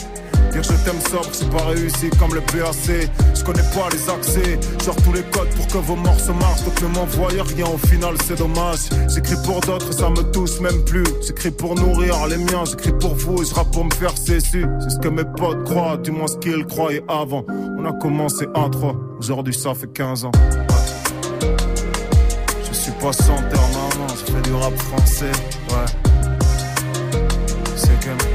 [SPEAKER 5] Dire je t'aime sobre, c'est pas réussi comme le PAC. Je connais pas les accès, genre tous les codes pour que vos morceaux marchent. Donc ne m'envoyez rien, au final c'est dommage. J'écris pour d'autres, ça me touche même plus. J'écris pour nourrir les miens, j'écris pour vous et je rappe pour me faire cesser. C'est ce que mes potes croient, du moins ce qu'ils croyaient avant. On a commencé à 3, aujourd'hui ça fait 15 ans. Je suis pas chanteur, maman, je fais du rap français, ouais. C'est que.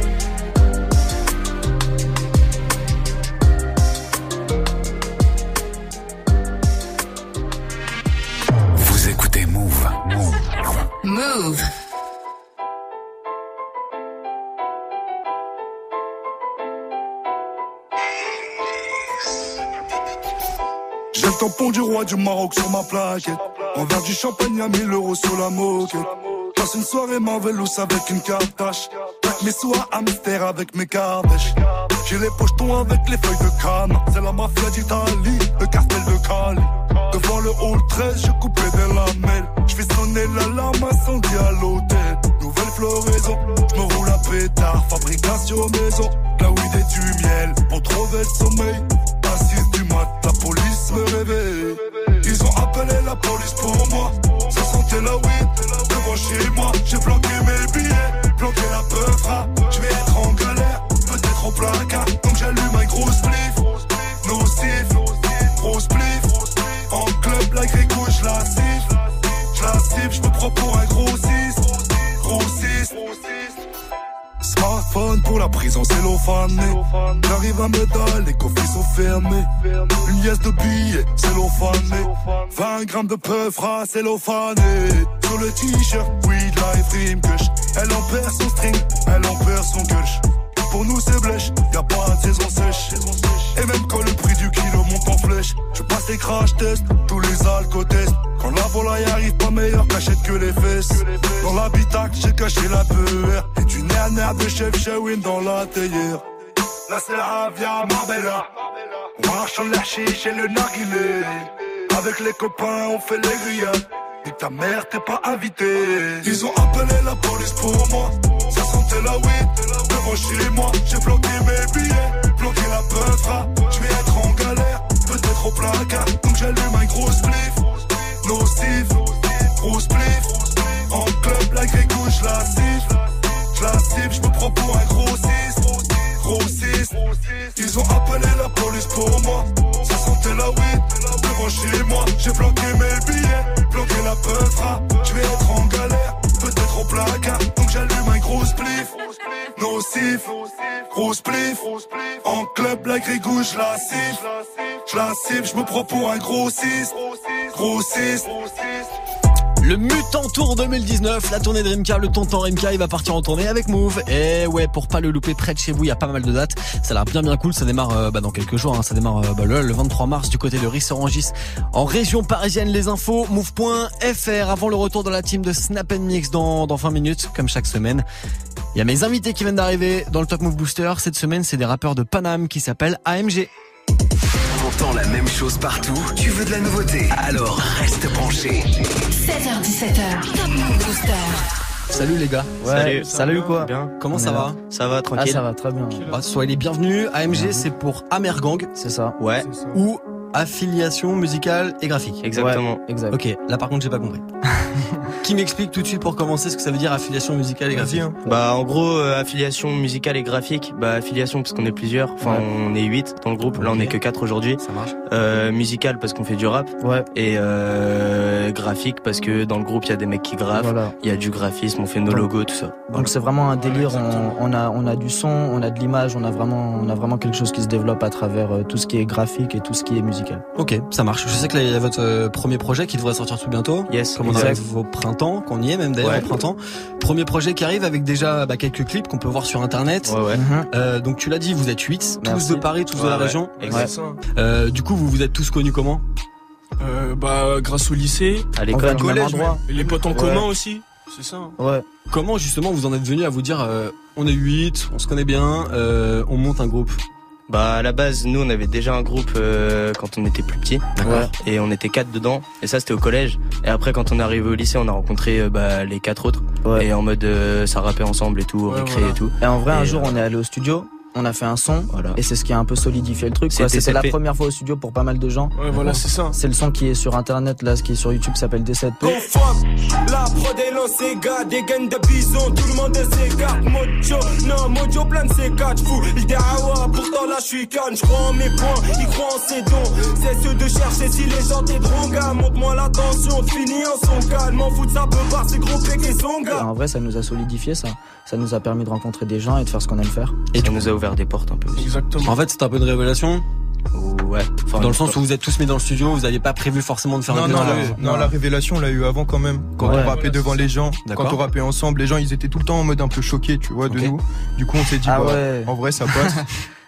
[SPEAKER 16] J'ai le tampon du roi du Maroc sur ma plaquette. Un verre du champagne à 1000 euros sur la moquette. Passe une soirée Marvelous avec une cartache. Mes soirs à mystère avec mes cardèches. J'ai les pochetons avec les feuilles de canne. C'est la mafia d'Italie, le cartel de Cali. Devant le hall 13, je coupais des lamelles. Je fais sonner l'alarme incendie à l'hôtel. Nouvelle floraison, je me roule à pétard. Fabrication maison, la weed et du miel. Pour trouver le sommeil, à 6 du mat, la police me réveille. Ils ont appelé la police pour moi. Ça sentait la weed devant chez moi. J'ai planqué mes la cellophanée. J'arrive à Medal, les coffres sont fermés. Une liesse de billets cellophanée. 20 grammes de peufra cellophané. Sur le t-shirt, weed life rim kush. Elle en perd son string, elle en perd son kush. Pour nous c'est blèche, y a pas de saison sèche. Et même quand le prix du kilo monte en flèche, je passe les crash tests, tous les alcotests. Quand la volaille arrive, pas meilleur cachette que les fesses. Dans l'habitacle, j'ai caché la peur. Et du nerf de chef Shawin dans la théière. La via Marbella. On marche en la chiche et le narguilé. Avec les copains, on fait les grillades. Et ta mère t'es pas invité. Ils ont appelé la police pour moi. Ça sentait la weed devant chez moi. J'ai bloqué mes billets, bloqué la peufra. Donc j'allume un gros spliff. Nocif, gros spliff. En club, la grille couche, la siffle. Je la cible, je me prends pour un gros 6. Gros 6. Ils ont appelé la police pour moi. Ça sentait la weed devant chez moi. J'ai bloqué mes billets, bloqué la peufra. Je vais être en galère, peut-être au placard. Donc j'allume un gros spliff. Nocif, gros spliff. En club, la gauche, la siffle. Je la cible, je me prends pour un gros 6. Gros 6.
[SPEAKER 1] Le Mutant Tour 2019, la tournée de Rimka, le tonton Rimka, il va partir en tournée avec Move. Et ouais, pour pas le louper près de chez vous, il y a pas mal de dates. Ça a l'air bien bien cool, ça démarre euh, bah, dans quelques jours, hein. ça démarre euh, bah, le, le 23 mars du côté de Rissorangis en région parisienne. Les infos, move.fr avant le retour de la team de Snap Mix dans, dans 20 minutes, comme chaque semaine. Il y a mes invités qui viennent d'arriver dans le Top Move Booster. Cette semaine, c'est des rappeurs de Paname qui s'appellent AMG.
[SPEAKER 2] T'entends la même chose partout, tu veux de la nouveauté, alors reste branché.
[SPEAKER 3] 16h17h. Top Move Booster.
[SPEAKER 1] Salut les gars.
[SPEAKER 17] Ouais, salut quoi
[SPEAKER 1] Bien. Comment ça va.
[SPEAKER 17] Ça va, tranquille.
[SPEAKER 1] Ah, ça va très bien. Bah, soyez les bienvenus. AMG, c'est pour Amergang.
[SPEAKER 17] C'est ça.
[SPEAKER 1] Ouais. Ou affiliation musicale et graphique.
[SPEAKER 17] Exactement.
[SPEAKER 1] Exact. Ok, là par contre, j'ai pas compris. <laughs> Qui m'explique tout de suite pour commencer ce que ça veut dire affiliation musicale et graphique
[SPEAKER 17] Bah en gros euh, affiliation musicale et graphique. Bah affiliation parce qu'on est plusieurs. Enfin
[SPEAKER 1] Ouais.
[SPEAKER 17] on est 8 dans le groupe. Là on est que 4 aujourd'hui.
[SPEAKER 1] Ça marche.
[SPEAKER 17] Euh, musical parce qu'on fait du rap.
[SPEAKER 18] Ouais.
[SPEAKER 17] Et euh, graphique parce que dans le groupe il y a des mecs qui graffent.
[SPEAKER 18] Voilà.
[SPEAKER 17] Il y a du graphisme, on fait nos logos, tout ça.
[SPEAKER 18] Donc c'est vraiment un délire. On, on a on a du son, on a de l'image, on a vraiment on a vraiment quelque chose qui se développe à travers euh, tout ce qui est graphique et tout ce qui est musical.
[SPEAKER 1] Ok, ça marche. Je sais que là, il y a votre euh, premier projet qui devrait sortir tout bientôt.
[SPEAKER 17] Yes.
[SPEAKER 1] Comme on arrive au printemps, qu'on y est même d'ailleurs
[SPEAKER 17] Ouais.
[SPEAKER 1] au printemps. Premier projet qui arrive avec déjà bah, quelques clips qu'on peut voir sur internet.
[SPEAKER 17] Ouais ouais.
[SPEAKER 18] Mhm.
[SPEAKER 1] Euh, donc tu l'as dit, vous êtes 8, tous de Paris, tous de la
[SPEAKER 17] ouais.
[SPEAKER 1] région.
[SPEAKER 17] Exact.
[SPEAKER 1] Euh, du coup, vous vous êtes tous connus comment?
[SPEAKER 19] Euh, bah, grâce au lycée,
[SPEAKER 17] À l'école.
[SPEAKER 18] même
[SPEAKER 19] collège, les potes en
[SPEAKER 18] Ouais.
[SPEAKER 19] commun aussi. C'est ça. hein.
[SPEAKER 18] Ouais.
[SPEAKER 1] Comment justement vous en êtes venu à vous dire euh, on est 8, on se connaît bien, euh, on monte un groupe?
[SPEAKER 17] Bah à la base nous on avait déjà un groupe euh, quand on était plus petit.
[SPEAKER 1] D'accord.
[SPEAKER 17] Et on était quatre dedans. Et ça c'était au collège. Et après quand on est arrivé au lycée on a rencontré euh, bah, les quatre autres.
[SPEAKER 18] Ouais.
[SPEAKER 17] Et en mode euh, ça rappait ensemble et tout, au
[SPEAKER 19] Ouais,
[SPEAKER 17] récré
[SPEAKER 19] voilà.
[SPEAKER 17] et tout.
[SPEAKER 18] Et en vrai, un jour,
[SPEAKER 17] euh,
[SPEAKER 18] on est allé au studio, on a fait un son,
[SPEAKER 17] Voilà.
[SPEAKER 18] et c'est ce qui a un peu solidifié le truc.
[SPEAKER 17] C'était
[SPEAKER 18] la première fois au studio pour pas mal de gens.
[SPEAKER 19] Ouais, voilà, c'est ça.
[SPEAKER 18] C'est le son qui est sur internet, là, ce qui est sur YouTube s'appelle D7P.
[SPEAKER 20] Conforme, la prod est lancée, gars, des gaines de bison, tout le monde s'écarte, mojo, non, mojo plein de ses quatre fous, il dit ah pourtant là je suis calme, je crois en mes points, il croit en ses dons, c'est ceux de chercher si les gens t'aideront, gars, montre-moi l'attention, finis en son calme, m'en fous de ça peut par ces gros péqués son
[SPEAKER 18] Et
[SPEAKER 20] gars.
[SPEAKER 18] en vrai, ça nous a solidifié ça. Ça nous a permis de rencontrer des gens et de faire ce qu'on aime faire.
[SPEAKER 17] Et ça nous a ouvert des portes un peu aussi.
[SPEAKER 19] Exactement.
[SPEAKER 1] En fait, c'est un peu une révélation
[SPEAKER 17] Ouais. Enfin,
[SPEAKER 1] dans le sens où vous êtes tous mis dans le studio, vous n'aviez pas prévu forcément de faire
[SPEAKER 21] Non,
[SPEAKER 1] un
[SPEAKER 21] non, la, non, la révélation, on l'a eu avant quand même. Quand
[SPEAKER 18] Ouais.
[SPEAKER 21] on rappait devant les gens, quand on rappait ensemble, les gens, ils étaient tout le temps en mode un peu choqués, tu vois, de nous. Du coup, on s'est dit,
[SPEAKER 18] Ah
[SPEAKER 21] bah,
[SPEAKER 18] ouais.
[SPEAKER 21] en vrai, ça passe. <laughs>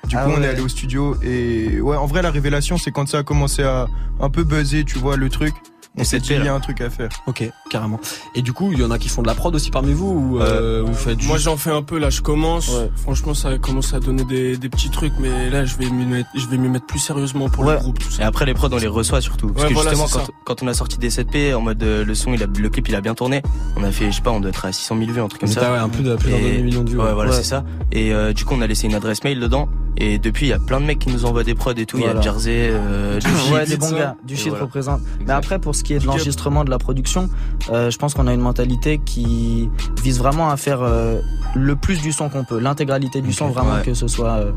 [SPEAKER 21] Du
[SPEAKER 18] Ah
[SPEAKER 21] coup, on
[SPEAKER 18] ouais.
[SPEAKER 21] est allé au studio et ouais, en vrai, la révélation, c'est quand ça a commencé à un peu buzzer, tu vois, le truc. On
[SPEAKER 17] Et
[SPEAKER 21] s'est dit, il y a un truc à faire.
[SPEAKER 1] Ok, carrément. Et du coup, il y en a qui font de la prod aussi parmi vous ou euh, vous faites
[SPEAKER 19] Moi
[SPEAKER 1] juste-
[SPEAKER 19] j'en fais un peu là, je commence.
[SPEAKER 18] Ouais.
[SPEAKER 19] Franchement, ça commence à donner des, des petits trucs, mais là je vais m'y mettre, je vais m'y mettre plus sérieusement pour
[SPEAKER 18] Ouais.
[SPEAKER 19] le groupe. Tout
[SPEAKER 17] Et
[SPEAKER 19] ça.
[SPEAKER 17] après les prods on les reçoit surtout. Parce
[SPEAKER 19] Ouais,
[SPEAKER 17] que
[SPEAKER 19] voilà,
[SPEAKER 17] justement quand, quand on a sorti des 7P en mode euh, le son, il a, le clip il a bien tourné. On a fait je sais pas, on doit être à 600 000 vues, un truc comme ça.
[SPEAKER 1] ouais, un peu de plus d'un
[SPEAKER 17] Et-
[SPEAKER 1] demi-million de vues.
[SPEAKER 17] Ouais,
[SPEAKER 1] ouais.
[SPEAKER 17] voilà
[SPEAKER 18] Ouais.
[SPEAKER 17] c'est ça. Et euh, du coup on a laissé une adresse mail dedans. Et depuis il y a plein de mecs qui nous envoient des prods et tout. Il y a Jersey, euh, du <laughs>
[SPEAKER 18] ouais,
[SPEAKER 17] Shit.
[SPEAKER 18] des bons gars. Du shit
[SPEAKER 17] voilà.
[SPEAKER 18] représente. Mais après, pour ce qui est de l'enregistrement, de la production, euh, je pense qu'on a une mentalité qui vise vraiment à faire euh, le plus du son qu'on peut, l'intégralité du son, vraiment
[SPEAKER 17] ouais.
[SPEAKER 18] que ce soit euh,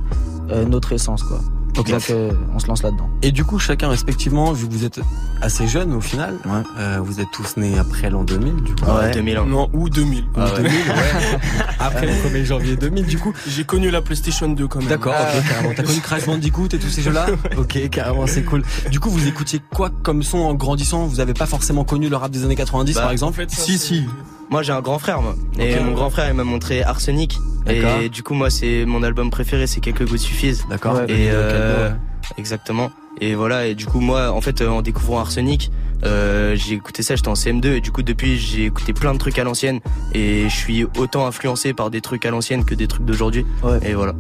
[SPEAKER 18] euh, notre essence, quoi.
[SPEAKER 1] Ok.
[SPEAKER 18] Donc, euh, on se lance là-dedans.
[SPEAKER 1] Et du coup, chacun respectivement, vu que vous êtes assez jeunes au final,
[SPEAKER 18] Ouais.
[SPEAKER 1] euh, vous êtes tous nés après l'an 2000 du coup.
[SPEAKER 17] Ouais,
[SPEAKER 18] Ouais.
[SPEAKER 17] 2001.
[SPEAKER 19] Non, ou 2000.
[SPEAKER 17] Ah ouais.
[SPEAKER 1] 2000, ouais. <laughs> Après le 1er janvier 2000 du coup.
[SPEAKER 19] J'ai connu la PlayStation 2 quand même.
[SPEAKER 1] D'accord, ok, carrément. T'as connu Crash Bandicoot et tous ces jeux-là <laughs> Ok, carrément, c'est cool. Du coup, vous écoutiez quoi comme son en grandissant? Vous avez pas forcément connu le rap des années 90
[SPEAKER 17] Bah,
[SPEAKER 1] par
[SPEAKER 19] En
[SPEAKER 1] exemple
[SPEAKER 19] fait, ça,
[SPEAKER 21] Si, si.
[SPEAKER 17] Moi j'ai un grand frère moi. Et mon grand frère il m'a montré Arsenic. Et du coup moi c'est mon album préféré, c'est Quelques gouttes suffisent.
[SPEAKER 1] D'accord.
[SPEAKER 18] Ouais.
[SPEAKER 17] Et euh,
[SPEAKER 1] ouais.
[SPEAKER 17] exactement. Et voilà, et du coup moi en fait euh, en découvrant Arsenic, euh, j'ai écouté ça, j'étais en CM2 et du coup depuis j'ai écouté plein de trucs à l'ancienne et je suis autant influencé par des trucs à l'ancienne que des trucs d'aujourd'hui.
[SPEAKER 18] Ouais.
[SPEAKER 17] Et voilà.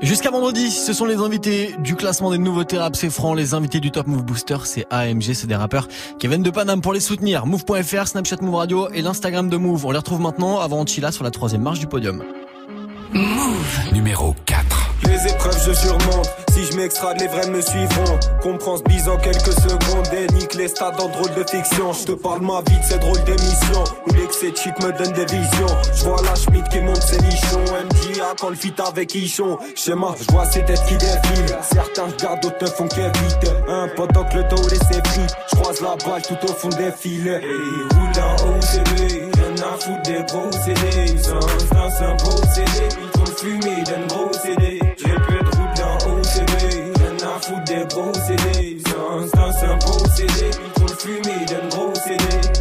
[SPEAKER 1] Jusqu'à vendredi, ce sont les invités du classement des nouveautés rap, c'est franc. Les invités du Top Move Booster, c'est AMG, c'est des rappeurs qui viennent de Paname pour les soutenir. Move.fr, Snapchat Move Radio et l'Instagram de Move. On les retrouve maintenant avant Anchila sur la troisième marche du podium.
[SPEAKER 22] Numéro 4.
[SPEAKER 20] Les épreuves je surmonte. Si je m'extrade les vrais me suivront. Comprends ce bise en quelques secondes Et nique les stades en drôle de fiction. Je te parle ma vie de ces drôles d'émissions Où l'excès de shit me donne des visions. Je vois la Schmidt qui monte ses nichons. MJA quand le fit avec Ichon. Schéma, je vois ces têtes qui défilent. Certains regardent, d'autres ne font qu'éviter. Un pendant que le dos laissé frites. Je croise la balle tout au fond des filets. Et roule en OCD Rien à foutre des gros CD Sans, un beau CD Ils font fumer d'un gros CD des gros CD. Sans, sans un beau CD. Ils font le fumer d'un gros CD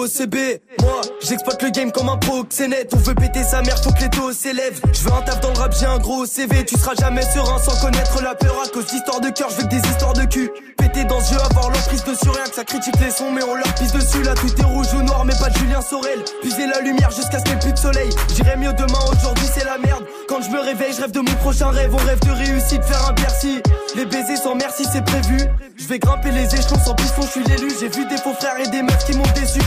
[SPEAKER 20] OCB, moi j'exploite le game comme un proxénète. On veut péter sa mère, faut que les taux s'élèvent. Je veux un taf dans le rap, j'ai un gros CV Tu seras jamais serein sans connaître la peur. À cause d'histoires de cœur, je veux que des histoires de cul. Péter dans ce jeu, avoir l'emprise dessus Rien que ça critique les sons, mais on leur pisse dessus. Là tout est rouge ou noir, mais pas de Julien Sorel. Puiser la lumière jusqu'à ce qu'il n'y ait plus de soleil. J'irai mieux demain, aujourd'hui c'est la merde. Quand je me réveille, je rêve de mon prochain rêve On rêve de réussite, faire un Bercy. Les baisers sans merci, c'est prévu. Je vais grimper les échelons sans piston, je l'élu. J'ai vu des faux frères et des meufs qui m'ont déçu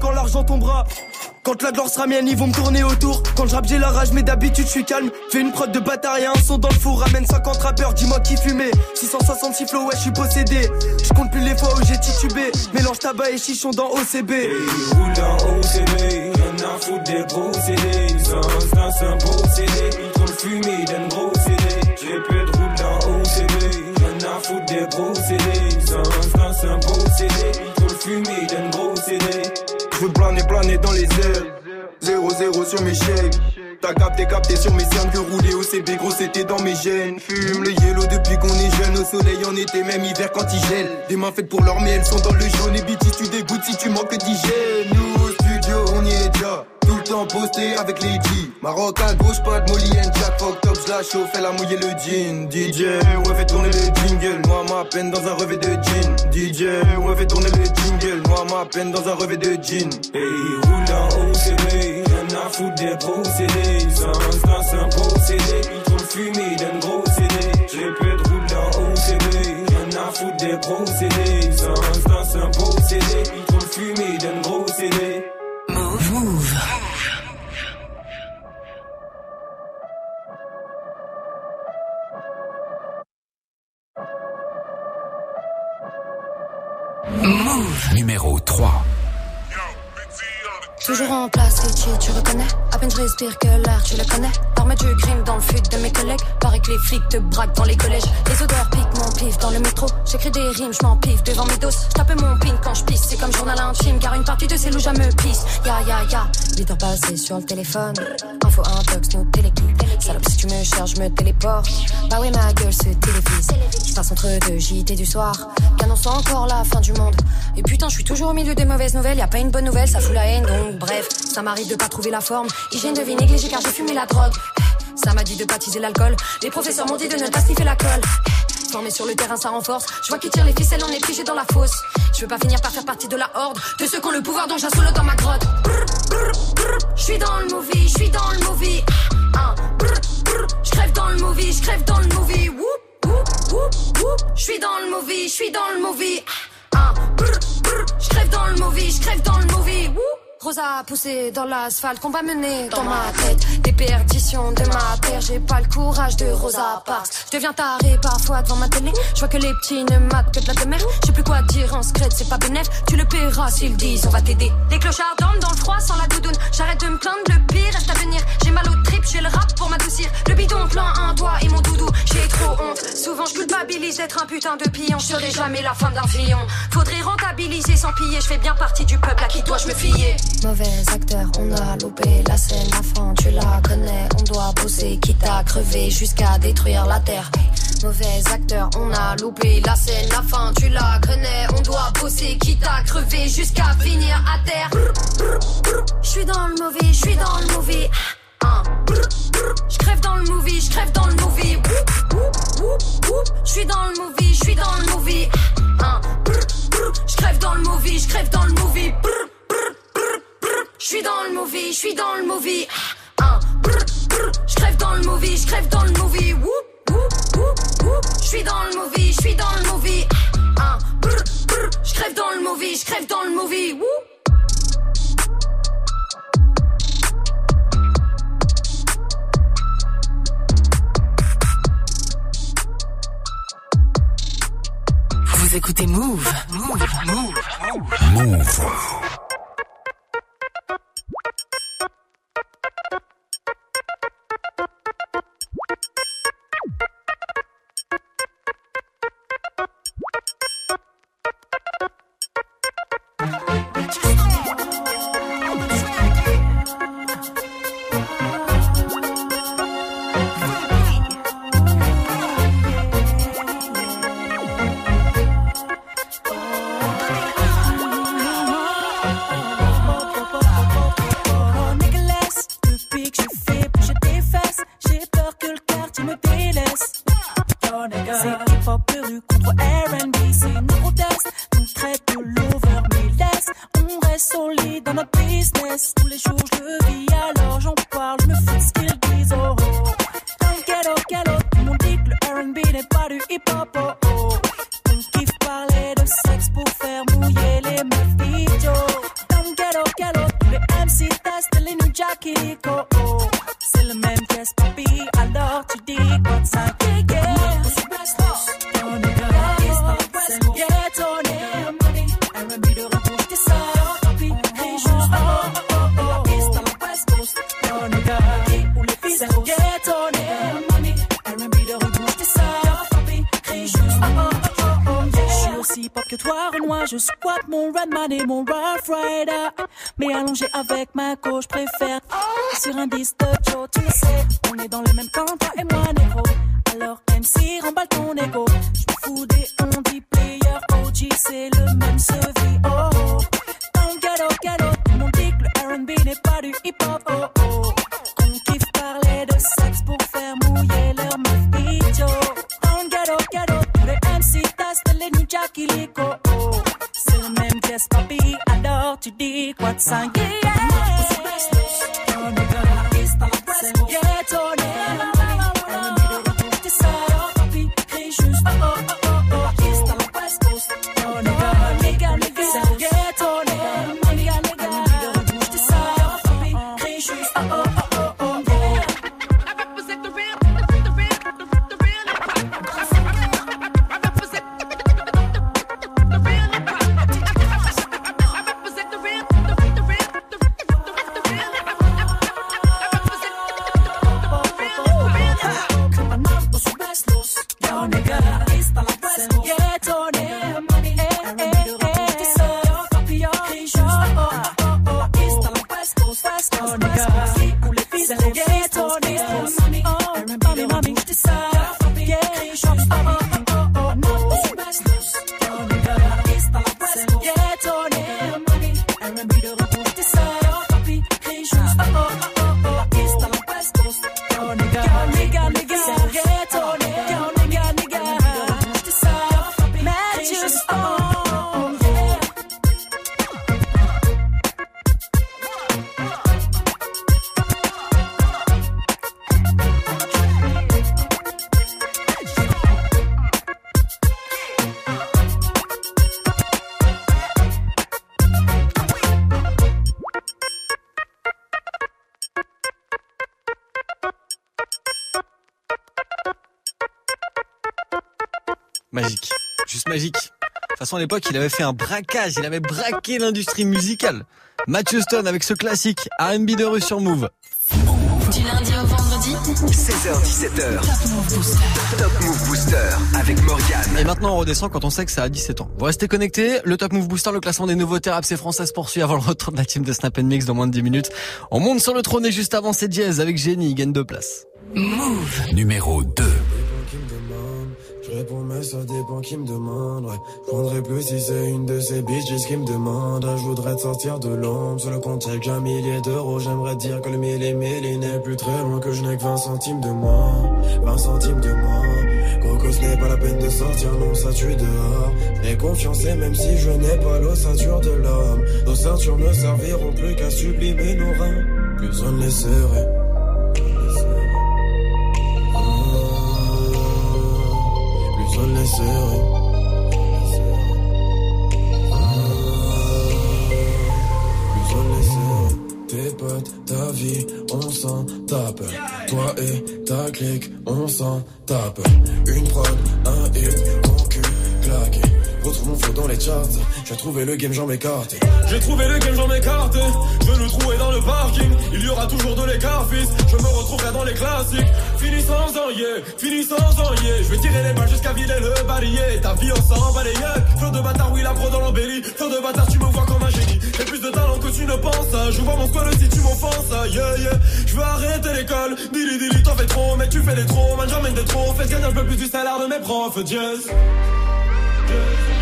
[SPEAKER 20] quand l'argent tombera
[SPEAKER 23] Quand la gloire sera mienne, ils vont me tourner autour. Quand je rappe, j'ai la rage, mais d'habitude, je suis calme. Fais une prod de bâtard et un son dans le four. Ramène 50 rappeurs, dis-moi qui fumait. 666 flow, ouais, je suis possédé. Je compte plus les fois où j'ai titubé. Mélange tabac et chichon dans OCB.
[SPEAKER 20] roule dans OCB, rien à foutre des gros CD. Ça, c'est un beau CD, ils trop le fumer d'un gros CD. J'ai plus de roule dans OCB, rien à foutre des gros CD. Ça, c'est un beau CD, ils trop le fumer
[SPEAKER 21] planer dans les airs. 0-0 sur mes chèques. T'as capté, capté sur mes cernes que rouler au CB, gros c'était dans mes gènes. Fume le yellow depuis qu'on est jeune, au soleil en été, même hiver quand il gèle. Des mains faites pour l'or, mais elles sont dans le jaune. Et BT, tu dégoûtes si tu manques d'hygiène. Nous Tout le temps posté avec les G. Maroc à gauche, pas de Molly and Jack. Fuck top, je la chauffe, elle a mouillé le jean. DJ, ouais, fais tourner le jingle. Moi, ma peine dans un revêt de jean. DJ, ouais, fais tourner le jingle. Moi, ma peine dans un revêt de jean.
[SPEAKER 20] Hey, roule dans OCB, rien à foutre des. Ça, ça, c'est un CD, ils trop fumer d'un gros CD. Plus de roule dans OCB, rien à foutre des gros
[SPEAKER 4] Respire que l'air, tu le connais. L'armée du crime dans le fut de mes collègues les flics te braquent dans les collèges. Les odeurs piquent mon pif dans le métro. J'écris des rimes, je m'en pif devant mes doses. Je tape mon pin quand je pisse, c'est comme journal intime Car une partie de ces loups me pisse. Ya ya ya, 8 heures passées sur le téléphone. Info intox, nous téléguide Salope si tu me cherches, je me téléporte. Bah oui ma gueule se télévise. Je passe entre deux JT du soir. Qu'annonce encore la fin du monde. Et putain je suis toujours au milieu des mauvaises nouvelles. Y a pas une bonne nouvelle, ça fout la haine. Donc bref Ça m'arrive de pas trouver la forme. Hygiène de vie négligée car j'ai fumé la drogue Ça m'a dit de baptiser l'alcool. Les professeurs m'ont dit de ne pas sniffer la colle. Formé sur le terrain ça renforce. Je vois qui tire les ficelles on est piégé dans la fosse. Je veux pas finir par faire partie de la horde De ceux qui ont le pouvoir dont j'assole dans ma grotte. Je suis dans le movie, je suis dans le movie. Je crève dans le movie, je crève dans le movie. Je suis dans le movie, je suis dans le movie. Je crève dans le movie, je crève dans le movie Rosa poussé dans l'asphalte qu'on va mener dans ma tête. Des perditions de ma terre J'ai pas le courage de Rosa Parks. Je deviens taré parfois devant ma télé. Je vois que les petits ne matent que de la demeure. Je plus quoi dire en secret c'est pas bénéf. Tu le paieras s'ils disent on va t'aider. Les clochards dorment dans le froid sans la doudoune. J'arrête de me plaindre le pire reste à venir. J'ai mal au trip j'ai le rap pour m'adoucir. Le bidon plein un doigt et mon doudou. J'ai je culpabilise d'être un putain de pion Je serai jamais la femme d'un fillon Faudrait rentabiliser sans piller Je fais bien partie du peuple à qui dois-je me fier? Mauvais acteur, on a loupé la scène, la fin, tu la connais. On doit bosser, quitte à crever jusqu'à détruire la terre. Mauvais acteur, on a loupé la scène, la fin, tu la connais. On doit bosser, quitte à crever jusqu'à finir à terre. Je suis dans le mauvais, je suis dans le mauvais. Je crève dans le movie, je crève dans le movie. Je suis dans le movie, je suis dans le movie. Je crève dans le movie, je crève dans le movie. Je suis dans le movie, je suis dans le movie. Je crève dans le movie, je crève dans le movie. Je suis dans le movie, je suis dans le movie. Je crève dans le movie, je crève dans le movie.
[SPEAKER 3] Écoutez Move. Move. Move.
[SPEAKER 22] Move.
[SPEAKER 24] Notre business. Tous les jours Mais allongé avec ma gauche, préfère sur un disque de Joe, tu le sais. On est dans le même camp, toi et moi, négro. Alors MC, remballe ton ego. Je fous des on dit player OG, c'est le même sevi. À
[SPEAKER 1] l'époque, il avait fait un braquage. Il avait braqué l'industrie musicale. Matthew Stone avec ce classique R&B de rue sur Move.
[SPEAKER 3] Du lundi au vendredi
[SPEAKER 2] 16h17h. Top Move Booster avec Morgane.
[SPEAKER 1] Et maintenant, on redescend quand on sait que ça a 17 ans. Vous restez connectés. Le Top Move Booster, le classement des nouveautés rap c'est français se poursuit avant le retour de la team de Snap Mix dans moins de 10 minutes. On monte sur le trône et juste avant, c'est Jazz avec Jenny. Il gagne deux places.
[SPEAKER 3] Move.
[SPEAKER 2] Numéro 2.
[SPEAKER 10] Réponds mais ça dépend qui me demande ouais. Je prendrai plus si c'est une de ces bitches qui me demande. Je voudrais te sortir de l'ombre Sur le compte y'a qu'un millier d'euros. J'aimerais dire que le mille et mille il n'est plus très loin Que je n'ai que 20 centimes de moins 20 centimes de moins Coco ce n'est pas la peine de sortir Non ça tue dehors. J'ai confiance même si je n'ai pas l'ossature de l'homme Nos ceintures ne serviront plus qu'à sublimer nos reins. Plus besoin de les serrer serrer Tes potes, ta vie, on s'en tape. Toi et ta clique, on s'en tape. Une prod, un hit, mon cul claqué Retrouve mon flow dans les charts. J'ai trouvé le game, j'en m'écarte. J'ai trouvé le game, j'en m'écarte. Je le trouve dans le parking. Il y aura toujours de l'écart, fils. Je me retrouverai dans les classiques Fini sans un yeah, fini sans yeah Je vais tirer les balles jusqu'à vider le balayé Ta vie on s'en bat les yeux Flow de bâtard, oui la pro dans l'embellie. Flow de bâtard, tu me vois comme un génie. J'ai plus de talent que tu ne penses. Je vois mon squad si tu m'offenses. Yeah yeah. Je veux arrêter l'école. Dili dili t'en fais trop Mais tu fais des trop. Man j'emmène des trop Fais gagner un peu plus du salaire de mes profs. Jazz J'ai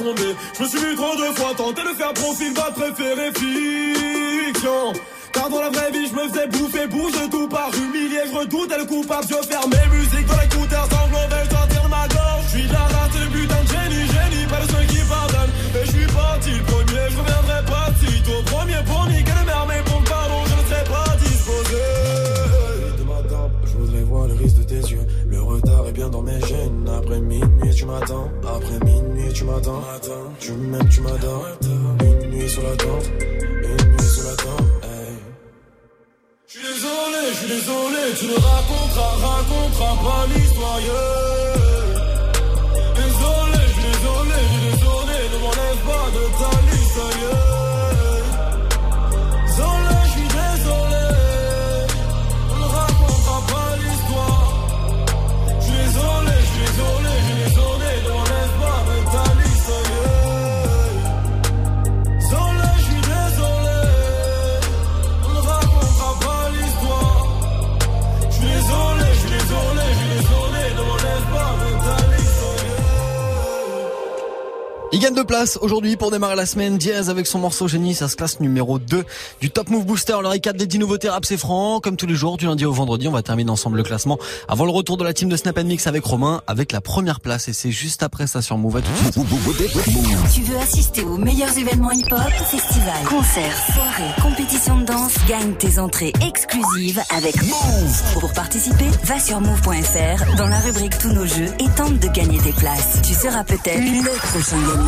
[SPEAKER 10] Je me suis vu trop de fois tenter de faire profil, va préférer fiction. Car
[SPEAKER 20] dans la vraie vie, je me faisais bouffer, bouge tout par humilié, je redoutais le coupable, je fermais musique dans l'écouteur, sanglant veulent sortir ma gorge. Je suis la race, c'est le putain de génie, génie, pas le seul qui pardonne. Et je suis parti le premier, je reviendrai pas si tôt. Premier pour niquer dans mes gènes. Après minuit, tu m'attends. Après minuit, tu m'attends. Tu m'aimes, tu m'adores. Une nuit sur la tente, une nuit sur la tente. Hey. Je suis désolé, je suis désolé, tu ne raconteras, raconteras pas l'histoire.
[SPEAKER 1] Il gagne de place aujourd'hui pour démarrer la semaine. Diaz avec son morceau Génie, ça se classe numéro 2 du Top Move Booster. Le récap des 10 nouveautés rap, c'est franc. Comme tous les jours, du lundi au vendredi, on va terminer ensemble le classement. Avant le retour de la team de Snap Mix avec Romain, avec la première place. Et c'est juste après ça sur Move. À.
[SPEAKER 3] Tu veux assister aux meilleurs événements hip-hop, festivals, concerts, soirées, compétitions de danse, gagne tes entrées exclusives avec Move. Pour participer, va sur move.fr dans la rubrique Tous nos jeux et tente de gagner tes places. Tu seras peut-être le prochain gagnant.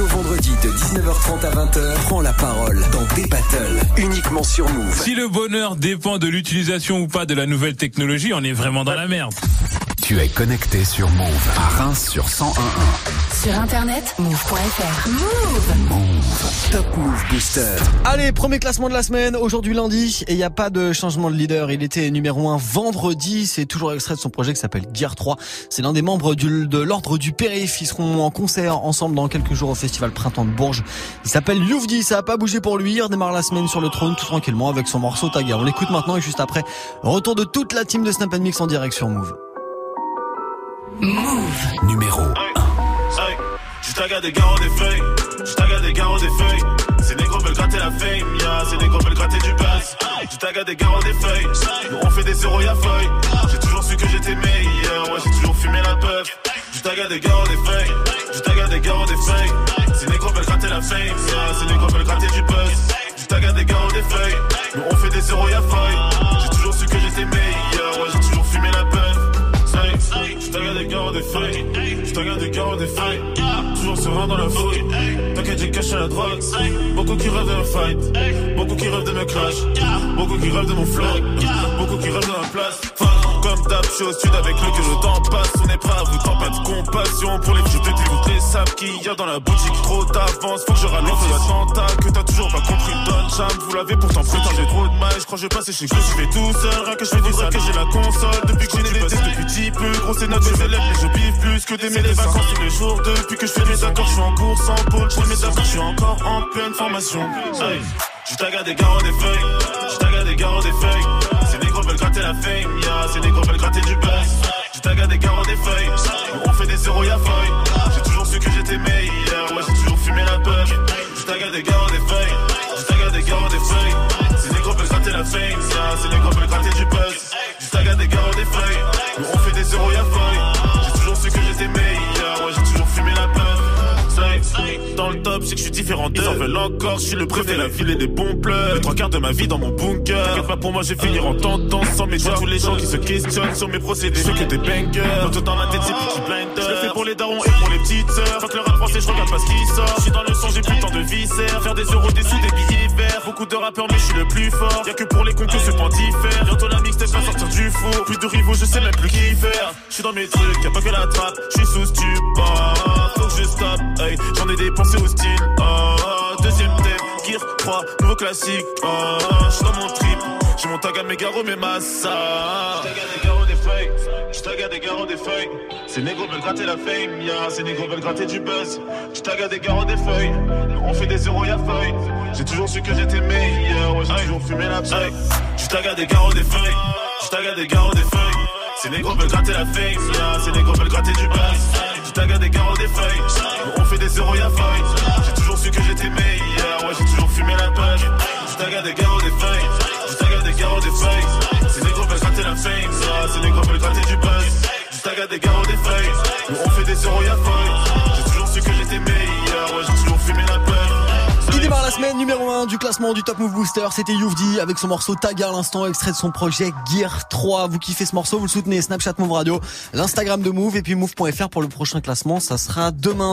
[SPEAKER 2] au vendredi de 19h30 à 20h, prends la parole dans des battles uniquement sur Move.
[SPEAKER 22] Si le bonheur dépend de l'utilisation ou pas de la nouvelle technologie, on est vraiment dans la merde.
[SPEAKER 2] Tu es connecté sur Move à Reims sur 101.1.
[SPEAKER 3] Sur internet, move.fr. Move
[SPEAKER 2] Top Move Booster.
[SPEAKER 1] Allez, premier classement de la semaine, aujourd'hui lundi, et il n'y a pas de changement de leader. Il était numéro 1 vendredi, c'est toujours extrait de son projet qui s'appelle Gear 3. C'est l'un des membres du- de l'ordre du périph'. Ils seront en concert ensemble dans quelques jours au festival Printemps de Bourges. Il s'appelle Youvdi, ça a pas bougé pour lui. Il redémarre la semaine sur le trône tout tranquillement avec son morceau Taga. On l'écoute maintenant et juste après, retour de toute la team de Snap Mix en direction Move.
[SPEAKER 3] Move.
[SPEAKER 2] Numéro
[SPEAKER 6] Hey, J'suis taga des garros des feuilles, j'suis taga des garros des feuilles. Ces négros veulent gratter la fame, ya, ces négros veulent gratter du buzz. J'suis taga des garros des feuilles, nous on fait des zéros y'a feuille. J'ai toujours su que j'étais meilleur, ouais j'ai toujours fumé la puff. J'suis taga des garros des feuilles, j'suis taga des garros des feuilles. Ces négros veulent gratter la fame, ya, ces négros veulent gratter du buzz. J'suis taga des garros des feuilles, nous on fait des zéros y'a feuille. J'ai toujours su que j'étais meilleur, des gars je te regarde des gars des feuilles, toujours serein dans la fouille. T'inquiète, j'ai caché la drogue. Beaucoup qui rêvent de fight, beaucoup qui rêvent de me crash, beaucoup qui rêvent de mon flow, beaucoup qui rêvent de ma place. Je suis au sud avec le que le temps passe. On est prêt à vous pas de compassion pour les vieux de toutes les sables qu'il y a dans la boutique. Trop d'avance, faut que je ralente l'attentat que t'as toujours pas compris. Donne charme, vous l'avez pourtant putain, j'ai trop de mal. Je crois que je vais passer chez je me suis fait tout seul, rien que je fais du sale, que j'ai la console. Depuis que j'ai des tests depuis petit peu, gros c'est notre je élève, mais je biffe plus que des mes vacances tous les jours. Depuis que je fais mes accords, je suis en course en pôle. Je fais mes accords, je suis encore en pleine formation. Je taga des garros des feuilles, je taga des garros des feuilles. Gratter la fame, ya, ces négros veulent gratter du buzz. Je taga des garros des feuilles, on fait des zéros y'a feuille. J'ai toujours su que j'étais meilleur, ouais j'ai toujours fumé la puff. Je taga des garros des feuilles, je taga des garros des feuilles. Ces négros veulent gratter la fame, ya, ces négros veulent top, c'est que je suis différent d'eux. Ils en veulent encore, je suis le préfet, la ville et des bons pleurs. Les trois quarts de ma vie dans mon bunker. T'inquiète pas pour moi, j'ai finir en tendance sans médias. Tous les gens qui se questionnent sur mes procédés, je que des bangers. Tout dans ma tête, c'est petit blinder. Je le fais pour les darons et pour les petites sœurs. Fuck le rap français, je regarde pas ce qui sort. Je suis dans le son, j'ai plus temps de viscères. Faire des euros, des sous, des billets verts. Beaucoup de rappeurs, mais je suis le plus fort. Y'a que pour les concours, ce point diffère. Bientôt la mixtape va sortir du four. Plus de rivaux, je sais même plus qui faire. Je suis dans mes trucs, y'a pas que la trappe. Je suis sous stupor. Je hey. J'en ai dépensé au style. Oh, deuxième thème, Gear 3, nouveau classique. Oh, je suis dans mon trip. J'ai mon tag à mes garros, mes massas. J'tag à des garros des feuilles. J'tag à des garros des feuilles. Ces négros veulent gratter la fame, ya. Ces négros veulent gratter du buzz. J'tag à des garros des feuilles. On fait des zéros, y'a feuille. J'ai toujours su que j'étais meilleur. Ouais, j'ai toujours fumé la paille. J'tag à des garros des feuilles. J'tag à des garros des feuilles. Ces négros veulent gratter la fame, ya. Ces négros veulent gratter du buzz. À des garros des feuilles. On fait des zéros, y'a feuille. J'ai toujours su que j'étais meilleur. Ouais, j'ai toujours fumé la paille. J'tag à des garros des feuilles. J'tag à des garros des feuilles. Ces négros veulent gratter la fame, ya. Ces négros veulent gratter du buzz. J'tag à des garros des feuilles. On fait des zéros, y'a feuille. J'ai toujours su que j'étais meilleur. Ouais,
[SPEAKER 1] démarre la semaine numéro 1 du classement du Top Move Booster. C'était Youvdi avec son morceau Tag à l'instant, extrait de son projet Gear 3. Vous kiffez ce morceau, vous le soutenez. Snapchat Move Radio, l'Instagram de Move et puis Move.fr pour le prochain classement. Ça sera demain.